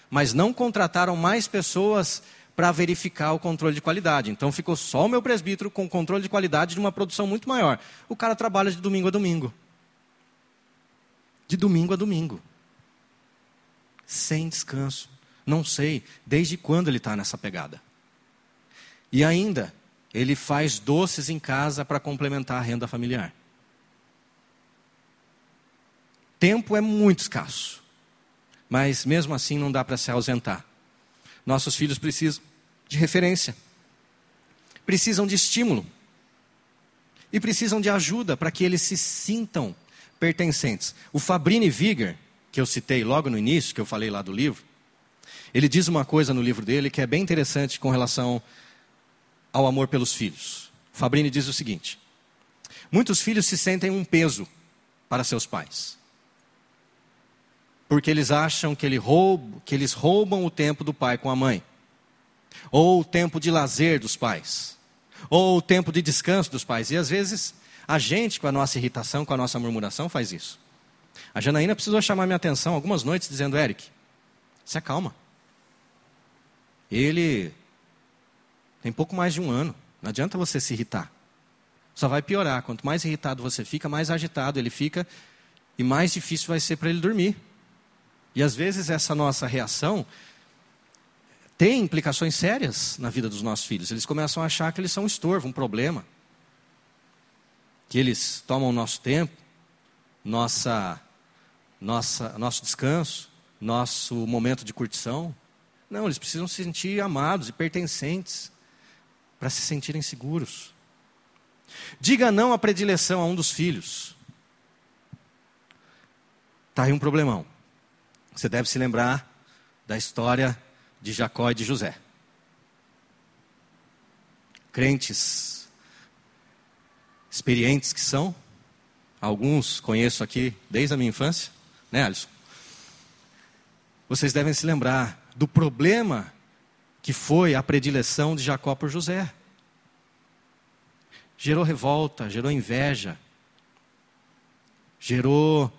mas não contrataram mais pessoas para verificar o controle de qualidade. Então ficou só o meu presbítero com controle de qualidade de uma produção muito maior. O cara trabalha de domingo a domingo. De domingo a domingo sem descanso. Não sei desde quando ele está nessa pegada. E ainda, ele faz doces em casa para complementar a renda familiar. Tempo é muito escasso, mas mesmo assim não dá para se ausentar. Nossos filhos precisam de referência, precisam de estímulo e precisam de ajuda para que eles se sintam pertencentes. O Fabrini Viger, que eu citei logo no início, que eu falei lá do livro, ele diz uma coisa no livro dele que é bem interessante com relação ao amor pelos filhos. Fabrini diz o seguinte: Muitos filhos se sentem um peso para seus pais. Porque eles acham que, ele rouba, que eles roubam o tempo do pai com a mãe. Ou o tempo de lazer dos pais. Ou o tempo de descanso dos pais. E às vezes a gente, com a nossa irritação, com a nossa murmuração, faz isso. A Janaína precisou chamar minha atenção algumas noites dizendo: Eric, se acalma. Ele tem pouco mais de um ano. Não adianta você se irritar. Só vai piorar. Quanto mais irritado você fica, mais agitado ele fica e mais difícil vai ser para ele dormir. E às vezes essa nossa reação tem implicações sérias na vida dos nossos filhos. Eles começam a achar que eles são um estorvo, um problema. Que eles tomam o nosso tempo, nossa nossa, nosso descanso, nosso momento de curtição. Não, eles precisam se sentir amados e pertencentes para se sentirem seguros. Diga não à predileção a um dos filhos. Está aí um problemão. Você deve se lembrar da história de Jacó e de José. Crentes experientes que são, alguns conheço aqui desde a minha infância, né, Alisson? Vocês devem se lembrar do problema que foi a predileção de Jacó por José. Gerou revolta, gerou inveja, gerou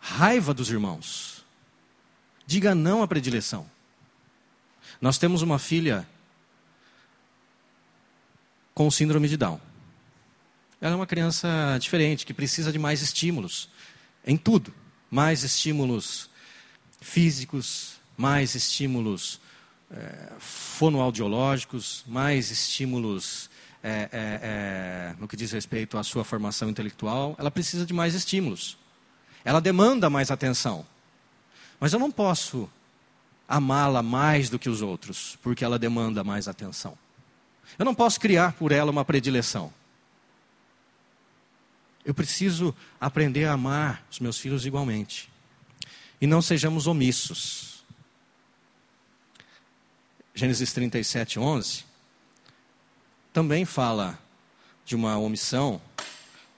raiva dos irmãos. Diga não à predileção. Nós temos uma filha com síndrome de Down. Ela é uma criança diferente, que precisa de mais estímulos em tudo mais estímulos físicos, mais estímulos é, fonoaudiológicos, mais estímulos é, é, no que diz respeito à sua formação intelectual, ela precisa de mais estímulos. Ela demanda mais atenção. Mas eu não posso amá-la mais do que os outros, porque ela demanda mais atenção. Eu não posso criar por ela uma predileção. Eu preciso aprender a amar os meus filhos igualmente. E não sejamos omissos. Gênesis 37, 11 também fala de uma omissão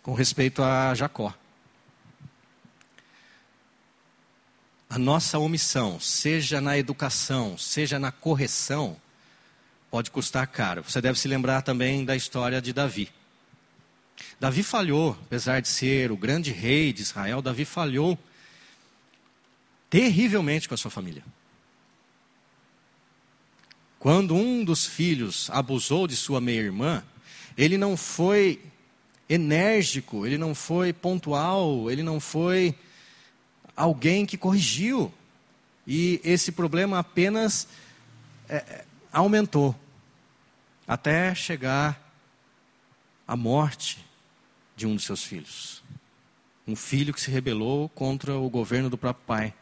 com respeito a Jacó. A nossa omissão, seja na educação, seja na correção, pode custar caro. Você deve se lembrar também da história de Davi. Davi falhou, apesar de ser o grande rei de Israel, Davi falhou terrivelmente com a sua família. Quando um dos filhos abusou de sua meia-irmã, ele não foi enérgico, ele não foi pontual, ele não foi alguém que corrigiu. E esse problema apenas é, é aumentou até chegar à morte de um dos seus filhos. Um filho que se rebelou contra o governo do próprio pai.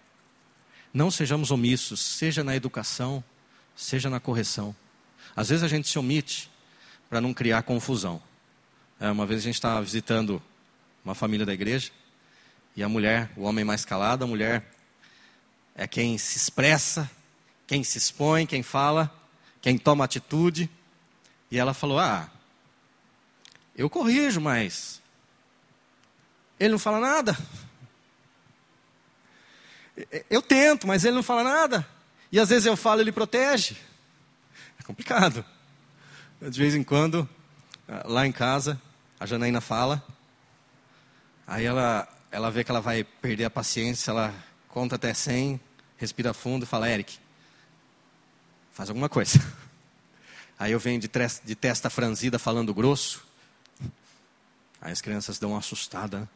Não sejamos omissos, seja na educação, seja na correção. Às vezes a gente se omite para não criar confusão. É, uma vez a gente estava visitando uma família da igreja e a mulher, o homem mais calado, a mulher é quem se expressa, quem se expõe, quem fala, quem toma atitude. E ela falou: Ah, eu corrijo, mas ele não fala nada. Eu tento, mas ele não fala nada. E às vezes eu falo, ele protege. É complicado. De vez em quando, lá em casa, a Janaína fala. Aí ela, ela vê que ela vai perder a paciência, ela conta até 100, respira fundo e fala: Eric, faz alguma coisa. <laughs> Aí eu venho de, de testa franzida falando grosso. Aí as crianças dão uma assustada. Né?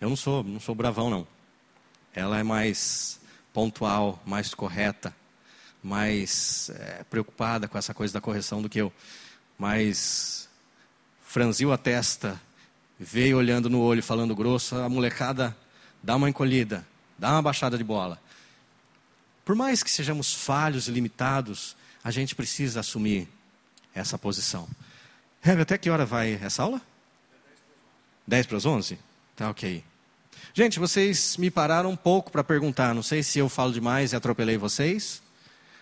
Eu não sou, não sou bravão, não. Ela é mais pontual, mais correta, mais é, preocupada com essa coisa da correção do que eu. Mas franziu a testa, veio olhando no olho, falando grosso, a molecada dá uma encolhida, dá uma baixada de bola. Por mais que sejamos falhos e limitados, a gente precisa assumir essa posição. Hebe, até que hora vai essa aula? 10 para as 11? Tá ok. Gente, vocês me pararam um pouco para perguntar. Não sei se eu falo demais e atropelei vocês,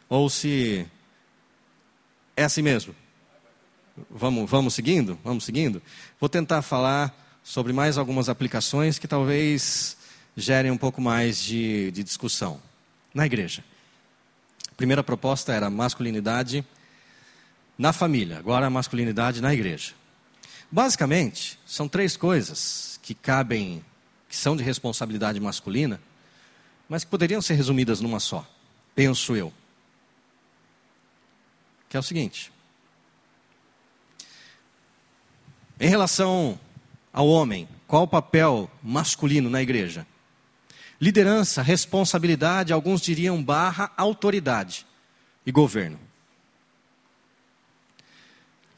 ou se é assim mesmo. Vamos, vamos seguindo? Vamos seguindo? Vou tentar falar sobre mais algumas aplicações que talvez gerem um pouco mais de, de discussão na igreja. A primeira proposta era masculinidade na família, agora masculinidade na igreja. Basicamente, são três coisas que cabem que são de responsabilidade masculina, mas que poderiam ser resumidas numa só, penso eu. Que é o seguinte: em relação ao homem, qual o papel masculino na igreja? Liderança, responsabilidade, alguns diriam barra autoridade e governo.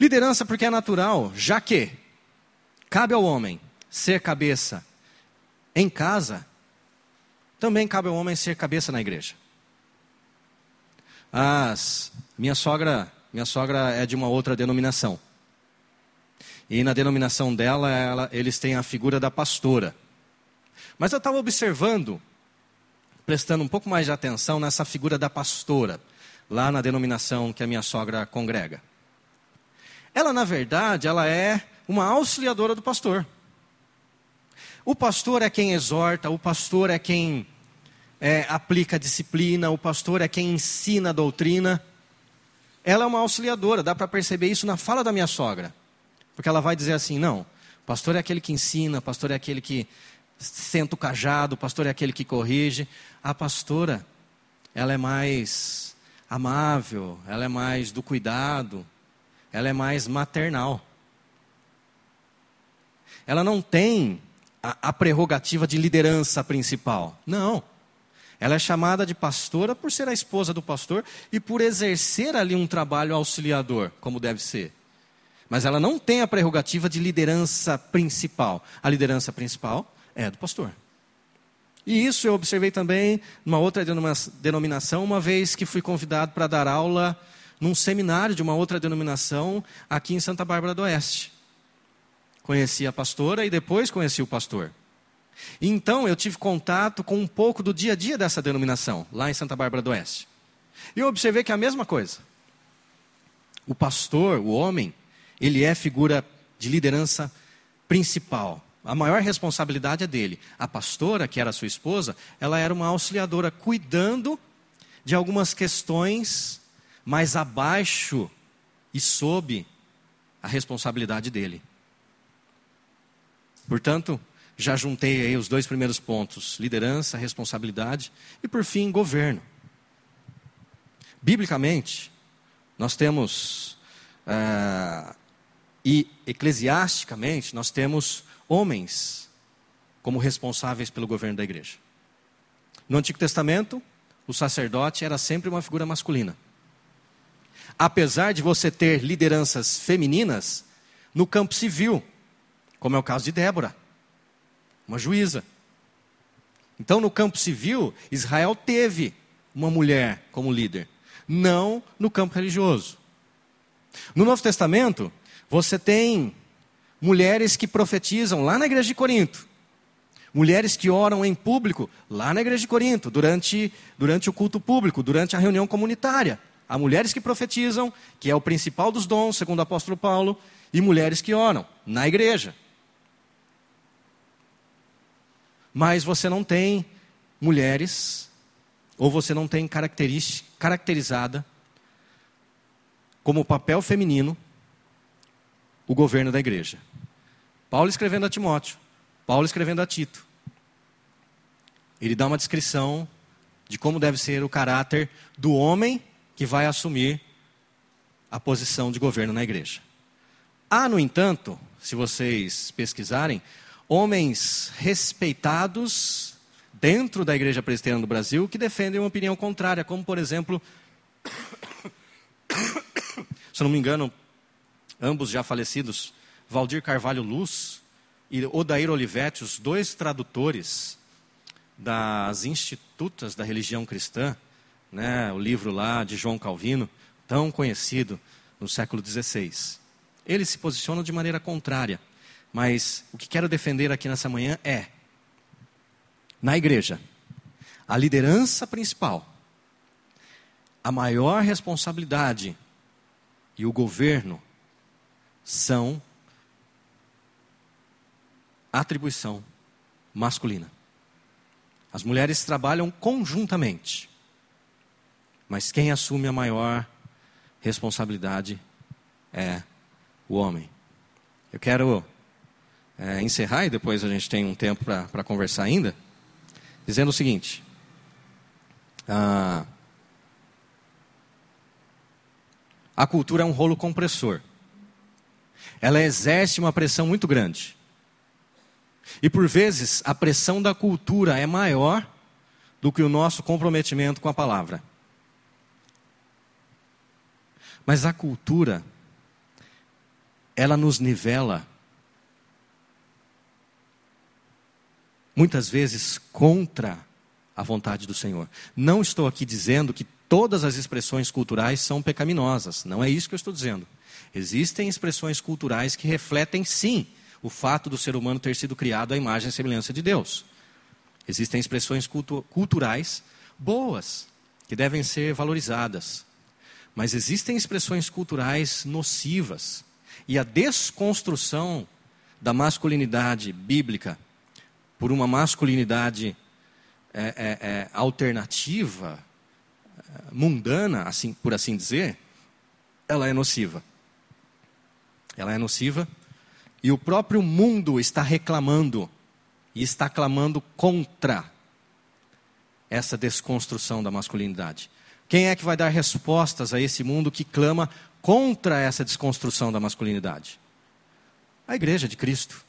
Liderança porque é natural, já que cabe ao homem ser cabeça em casa, também cabe ao homem ser cabeça na igreja. As, minha sogra, minha sogra é de uma outra denominação. E na denominação dela, ela, eles têm a figura da pastora. Mas eu estava observando, prestando um pouco mais de atenção nessa figura da pastora, lá na denominação que a minha sogra congrega. Ela, na verdade, ela é uma auxiliadora do pastor. O pastor é quem exorta, o pastor é quem é, aplica disciplina, o pastor é quem ensina a doutrina. Ela é uma auxiliadora, dá para perceber isso na fala da minha sogra. Porque ela vai dizer assim: não, pastor é aquele que ensina, pastor é aquele que senta o cajado, pastor é aquele que corrige. A pastora, ela é mais amável, ela é mais do cuidado, ela é mais maternal. Ela não tem a, a prerrogativa de liderança principal. Não. Ela é chamada de pastora por ser a esposa do pastor e por exercer ali um trabalho auxiliador, como deve ser. Mas ela não tem a prerrogativa de liderança principal. A liderança principal é do pastor. E isso eu observei também numa outra denominação, uma vez que fui convidado para dar aula num seminário de uma outra denominação aqui em Santa Bárbara do Oeste. Conheci a pastora e depois conheci o pastor. Então eu tive contato com um pouco do dia a dia dessa denominação, lá em Santa Bárbara do Oeste. E eu observei que é a mesma coisa. O pastor, o homem, ele é figura de liderança principal. A maior responsabilidade é dele. A pastora, que era sua esposa, ela era uma auxiliadora, cuidando de algumas questões mais abaixo e sob a responsabilidade dele. Portanto, já juntei aí os dois primeiros pontos: liderança, responsabilidade e, por fim, governo. Biblicamente, nós temos uh, e eclesiasticamente, nós temos homens como responsáveis pelo governo da igreja. No Antigo Testamento, o sacerdote era sempre uma figura masculina. Apesar de você ter lideranças femininas no campo civil, como é o caso de Débora, uma juíza. Então, no campo civil, Israel teve uma mulher como líder, não no campo religioso. No Novo Testamento, você tem mulheres que profetizam lá na igreja de Corinto. Mulheres que oram em público lá na igreja de Corinto, durante, durante o culto público, durante a reunião comunitária. Há mulheres que profetizam, que é o principal dos dons, segundo o apóstolo Paulo, e mulheres que oram na igreja. Mas você não tem mulheres, ou você não tem caracterizada como papel feminino o governo da igreja. Paulo escrevendo a Timóteo, Paulo escrevendo a Tito. Ele dá uma descrição de como deve ser o caráter do homem que vai assumir a posição de governo na igreja. Há, no entanto, se vocês pesquisarem, homens respeitados dentro da igreja presbiteriana do Brasil que defendem uma opinião contrária, como por exemplo, <coughs> se não me engano, ambos já falecidos, Valdir Carvalho Luz e Odair Olivetti, os dois tradutores das Institutas da Religião Cristã, né, o livro lá de João Calvino, tão conhecido no século XVI. Eles se posicionam de maneira contrária, mas o que quero defender aqui nessa manhã é, na igreja, a liderança principal, a maior responsabilidade e o governo são atribuição masculina. As mulheres trabalham conjuntamente, mas quem assume a maior responsabilidade é o homem. Eu quero é, encerrar e depois a gente tem um tempo para conversar ainda, dizendo o seguinte: a, a cultura é um rolo compressor ela exerce uma pressão muito grande. E por vezes a pressão da cultura é maior do que o nosso comprometimento com a palavra. Mas a cultura, ela nos nivela muitas vezes contra a vontade do Senhor. Não estou aqui dizendo que todas as expressões culturais são pecaminosas, não é isso que eu estou dizendo. Existem expressões culturais que refletem, sim, o fato do ser humano ter sido criado à imagem e semelhança de Deus. Existem expressões cultu culturais boas, que devem ser valorizadas. Mas existem expressões culturais nocivas. E a desconstrução da masculinidade bíblica por uma masculinidade é, é, é, alternativa, é, mundana, assim, por assim dizer, ela é nociva ela é nociva, e o próprio mundo está reclamando e está clamando contra essa desconstrução da masculinidade. Quem é que vai dar respostas a esse mundo que clama contra essa desconstrução da masculinidade? A Igreja de Cristo,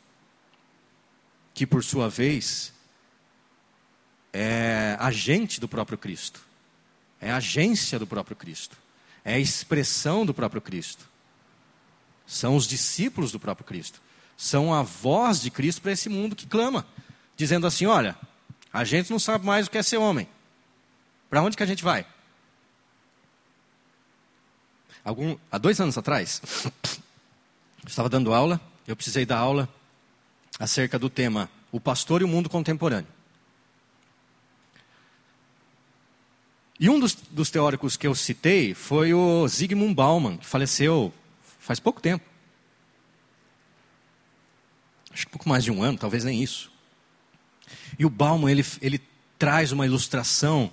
que por sua vez é agente do próprio Cristo, é agência do próprio Cristo, é expressão do próprio Cristo. São os discípulos do próprio Cristo, são a voz de Cristo para esse mundo que clama, dizendo assim: olha, a gente não sabe mais o que é ser homem, para onde que a gente vai? Algum, há dois anos atrás, <coughs> eu estava dando aula, eu precisei dar aula acerca do tema O Pastor e o Mundo Contemporâneo. E um dos, dos teóricos que eu citei foi o Zygmunt Bauman, que faleceu faz pouco tempo. Acho que pouco mais de um ano, talvez nem isso. E o Bauman, ele, ele traz uma ilustração,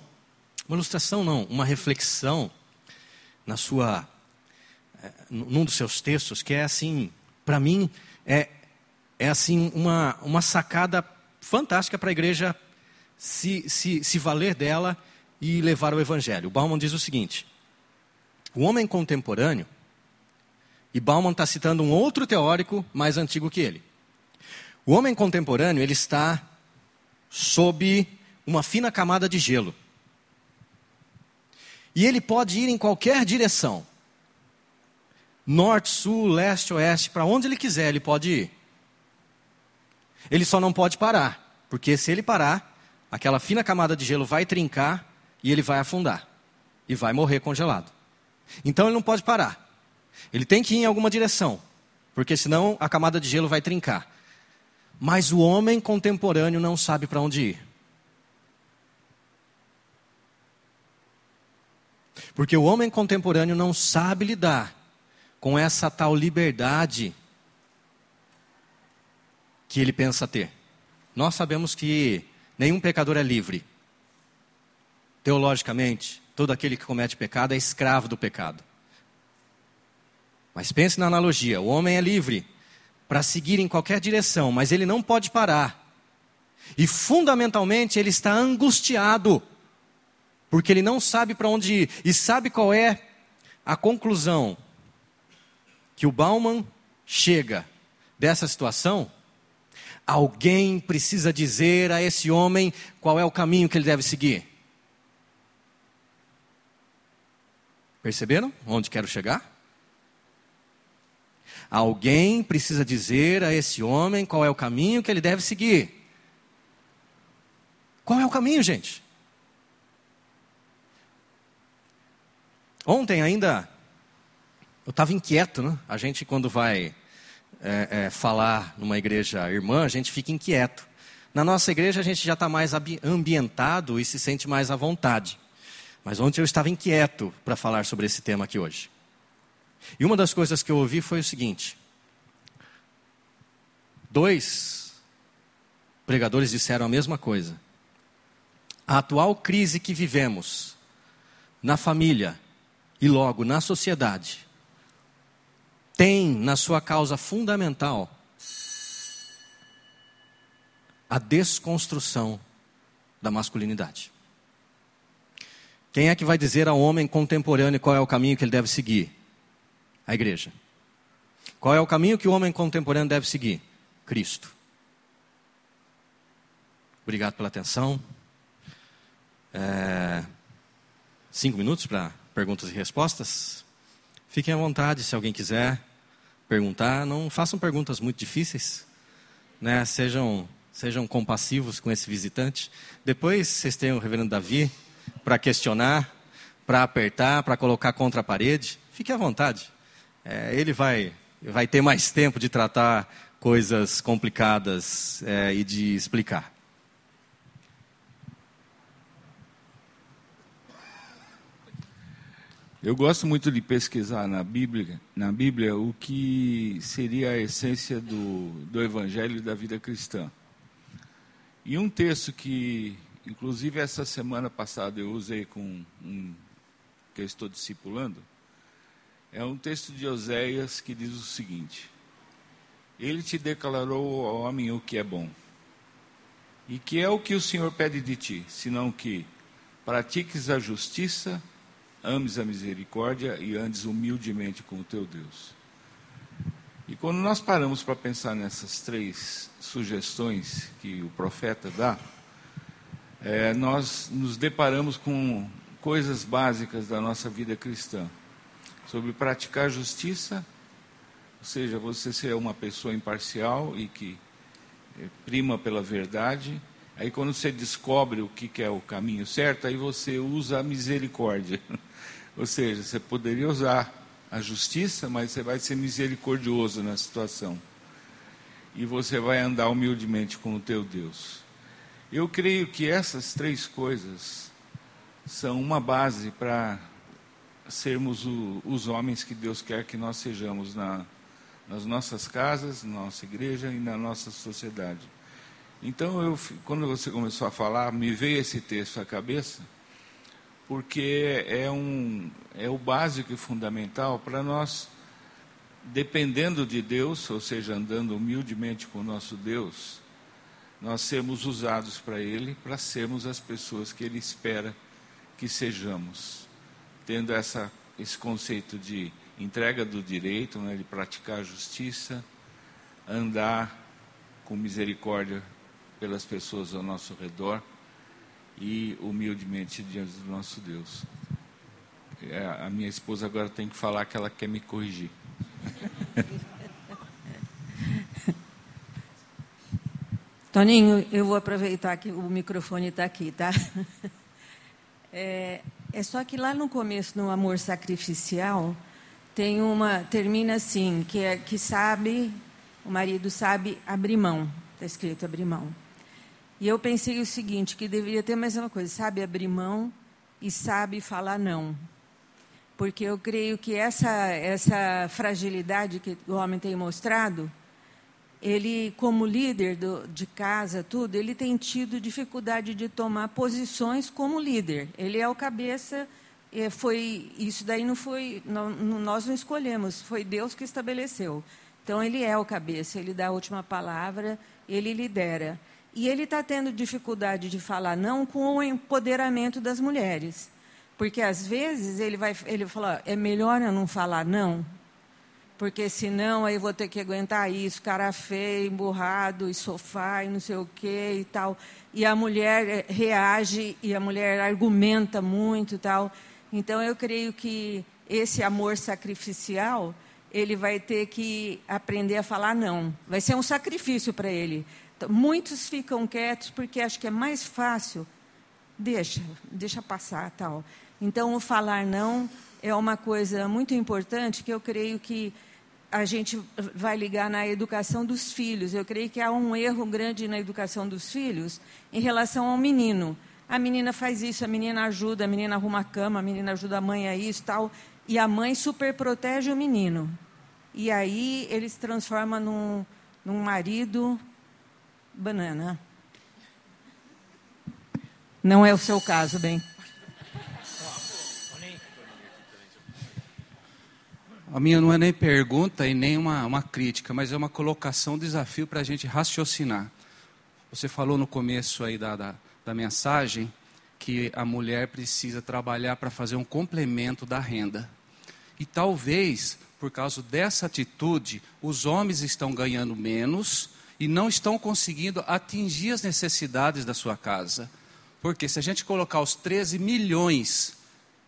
uma ilustração não, uma reflexão na sua é, num dos seus textos, que é assim, para mim, é, é assim uma, uma sacada fantástica para a igreja se, se, se valer dela e levar o evangelho. Bauman diz o seguinte: o homem contemporâneo, e Bauman está citando um outro teórico mais antigo que ele. O homem contemporâneo ele está sob uma fina camada de gelo. E ele pode ir em qualquer direção norte, sul, leste, oeste, para onde ele quiser, ele pode ir. Ele só não pode parar, porque se ele parar, aquela fina camada de gelo vai trincar e ele vai afundar e vai morrer congelado. Então ele não pode parar. Ele tem que ir em alguma direção, porque senão a camada de gelo vai trincar. Mas o homem contemporâneo não sabe para onde ir. Porque o homem contemporâneo não sabe lidar com essa tal liberdade que ele pensa ter. Nós sabemos que nenhum pecador é livre. Teologicamente, todo aquele que comete pecado é escravo do pecado. Mas pense na analogia: o homem é livre para seguir em qualquer direção, mas ele não pode parar. E fundamentalmente ele está angustiado, porque ele não sabe para onde ir. E sabe qual é a conclusão que o Bauman chega dessa situação, alguém precisa dizer a esse homem qual é o caminho que ele deve seguir. Perceberam onde quero chegar? Alguém precisa dizer a esse homem qual é o caminho que ele deve seguir. Qual é o caminho, gente? Ontem ainda eu estava inquieto, né? A gente, quando vai é, é, falar numa igreja irmã, a gente fica inquieto. Na nossa igreja, a gente já está mais ambientado e se sente mais à vontade. Mas ontem eu estava inquieto para falar sobre esse tema aqui hoje. E uma das coisas que eu ouvi foi o seguinte: dois pregadores disseram a mesma coisa. A atual crise que vivemos na família e logo na sociedade tem na sua causa fundamental a desconstrução da masculinidade. Quem é que vai dizer ao homem contemporâneo qual é o caminho que ele deve seguir? A igreja. Qual é o caminho que o homem contemporâneo deve seguir? Cristo. Obrigado pela atenção. É... Cinco minutos para perguntas e respostas. Fiquem à vontade se alguém quiser perguntar. Não façam perguntas muito difíceis. Né? Sejam, sejam compassivos com esse visitante. Depois vocês têm o reverendo Davi para questionar, para apertar, para colocar contra a parede. Fique à vontade. É, ele vai, vai ter mais tempo de tratar coisas complicadas é, e de explicar. Eu gosto muito de pesquisar na Bíblia, na Bíblia o que seria a essência do, do Evangelho e da vida cristã. E um texto que, inclusive, essa semana passada eu usei com um que eu estou discipulando, é um texto de Oséias que diz o seguinte: Ele te declarou ao homem o que é bom. E que é o que o Senhor pede de ti, senão que pratiques a justiça, ames a misericórdia e andes humildemente com o teu Deus. E quando nós paramos para pensar nessas três sugestões que o profeta dá, é, nós nos deparamos com coisas básicas da nossa vida cristã sobre praticar justiça, ou seja, você ser uma pessoa imparcial e que é, prima pela verdade. Aí, quando você descobre o que, que é o caminho certo, aí você usa a misericórdia. <laughs> ou seja, você poderia usar a justiça, mas você vai ser misericordioso na situação. E você vai andar humildemente com o teu Deus. Eu creio que essas três coisas são uma base para sermos o, os homens que Deus quer que nós sejamos na, nas nossas casas, na nossa igreja e na nossa sociedade. Então, eu, quando você começou a falar, me veio esse texto à cabeça, porque é, um, é o básico e fundamental para nós, dependendo de Deus, ou seja, andando humildemente com o nosso Deus, nós sermos usados para Ele, para sermos as pessoas que Ele espera que sejamos, tendo essa, esse conceito de entrega do direito, né, de praticar a justiça, andar com misericórdia pelas pessoas ao nosso redor e humildemente diante do nosso Deus. É, a minha esposa agora tem que falar que ela quer me corrigir. <laughs> Toninho, eu vou aproveitar que o microfone está aqui, tá? <laughs> É, é, só que lá no começo, no amor sacrificial, tem uma termina assim, que é que sabe, o marido sabe abrir mão, está escrito abrir mão. E eu pensei o seguinte, que deveria ter mais uma coisa, sabe abrir mão e sabe falar não. Porque eu creio que essa essa fragilidade que o homem tem mostrado, ele, como líder do, de casa, tudo, ele tem tido dificuldade de tomar posições como líder. Ele é o cabeça, é, foi isso daí não foi, não, nós não escolhemos, foi Deus que estabeleceu. Então ele é o cabeça, ele dá a última palavra, ele lidera. E ele está tendo dificuldade de falar não com o empoderamento das mulheres. Porque às vezes ele vai ele fala, é melhor eu não falar não, porque senão aí vou ter que aguentar isso, cara feio, emburrado, e sofá, e não sei o quê e tal. E a mulher eh, reage, e a mulher argumenta muito e tal. Então, eu creio que esse amor sacrificial, ele vai ter que aprender a falar não. Vai ser um sacrifício para ele. Muitos ficam quietos porque acham que é mais fácil. Deixa, deixa passar tal. Então, o falar não é uma coisa muito importante que eu creio que a gente vai ligar na educação dos filhos. Eu creio que há um erro grande na educação dos filhos em relação ao menino. A menina faz isso, a menina ajuda, a menina arruma a cama, a menina ajuda a mãe a isso tal, e a mãe super protege o menino. E aí ele se transforma num, num marido banana. Não é o seu caso, bem. A minha não é nem pergunta e nem uma, uma crítica, mas é uma colocação, um desafio para a gente raciocinar. Você falou no começo aí da, da, da mensagem que a mulher precisa trabalhar para fazer um complemento da renda. E talvez, por causa dessa atitude, os homens estão ganhando menos e não estão conseguindo atingir as necessidades da sua casa. Porque se a gente colocar os 13 milhões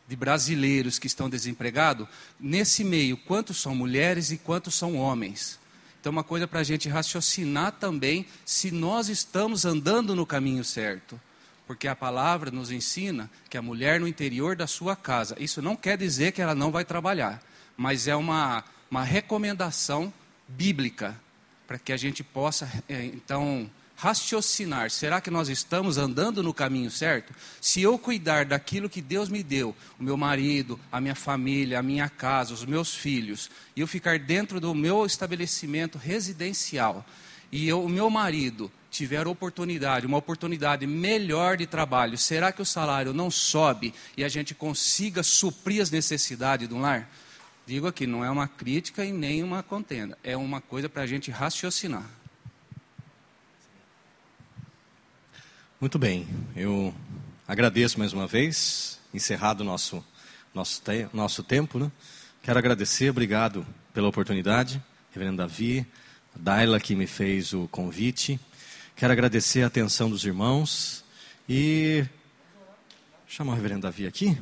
de brasileiros que estão desempregados, nesse meio, quantos são mulheres e quantos são homens? Então, uma coisa para a gente raciocinar também se nós estamos andando no caminho certo. Porque a palavra nos ensina que a mulher no interior da sua casa, isso não quer dizer que ela não vai trabalhar, mas é uma, uma recomendação bíblica para que a gente possa, é, então, raciocinar: será que nós estamos andando no caminho certo? Se eu cuidar daquilo que Deus me deu, o meu marido, a minha família, a minha casa, os meus filhos, e eu ficar dentro do meu estabelecimento residencial, e eu, o meu marido tiver oportunidade, uma oportunidade melhor de trabalho, será que o salário não sobe e a gente consiga suprir as necessidades do lar? Digo aqui, não é uma crítica e nem uma contenda, é uma coisa para a gente raciocinar. Muito bem, eu agradeço mais uma vez, encerrado o nosso, nosso, te, nosso tempo. Né? Quero agradecer, obrigado pela oportunidade, Reverendo Davi, a Daila que me fez o convite. Quero agradecer a atenção dos irmãos E. Chama o reverendo Davi aqui.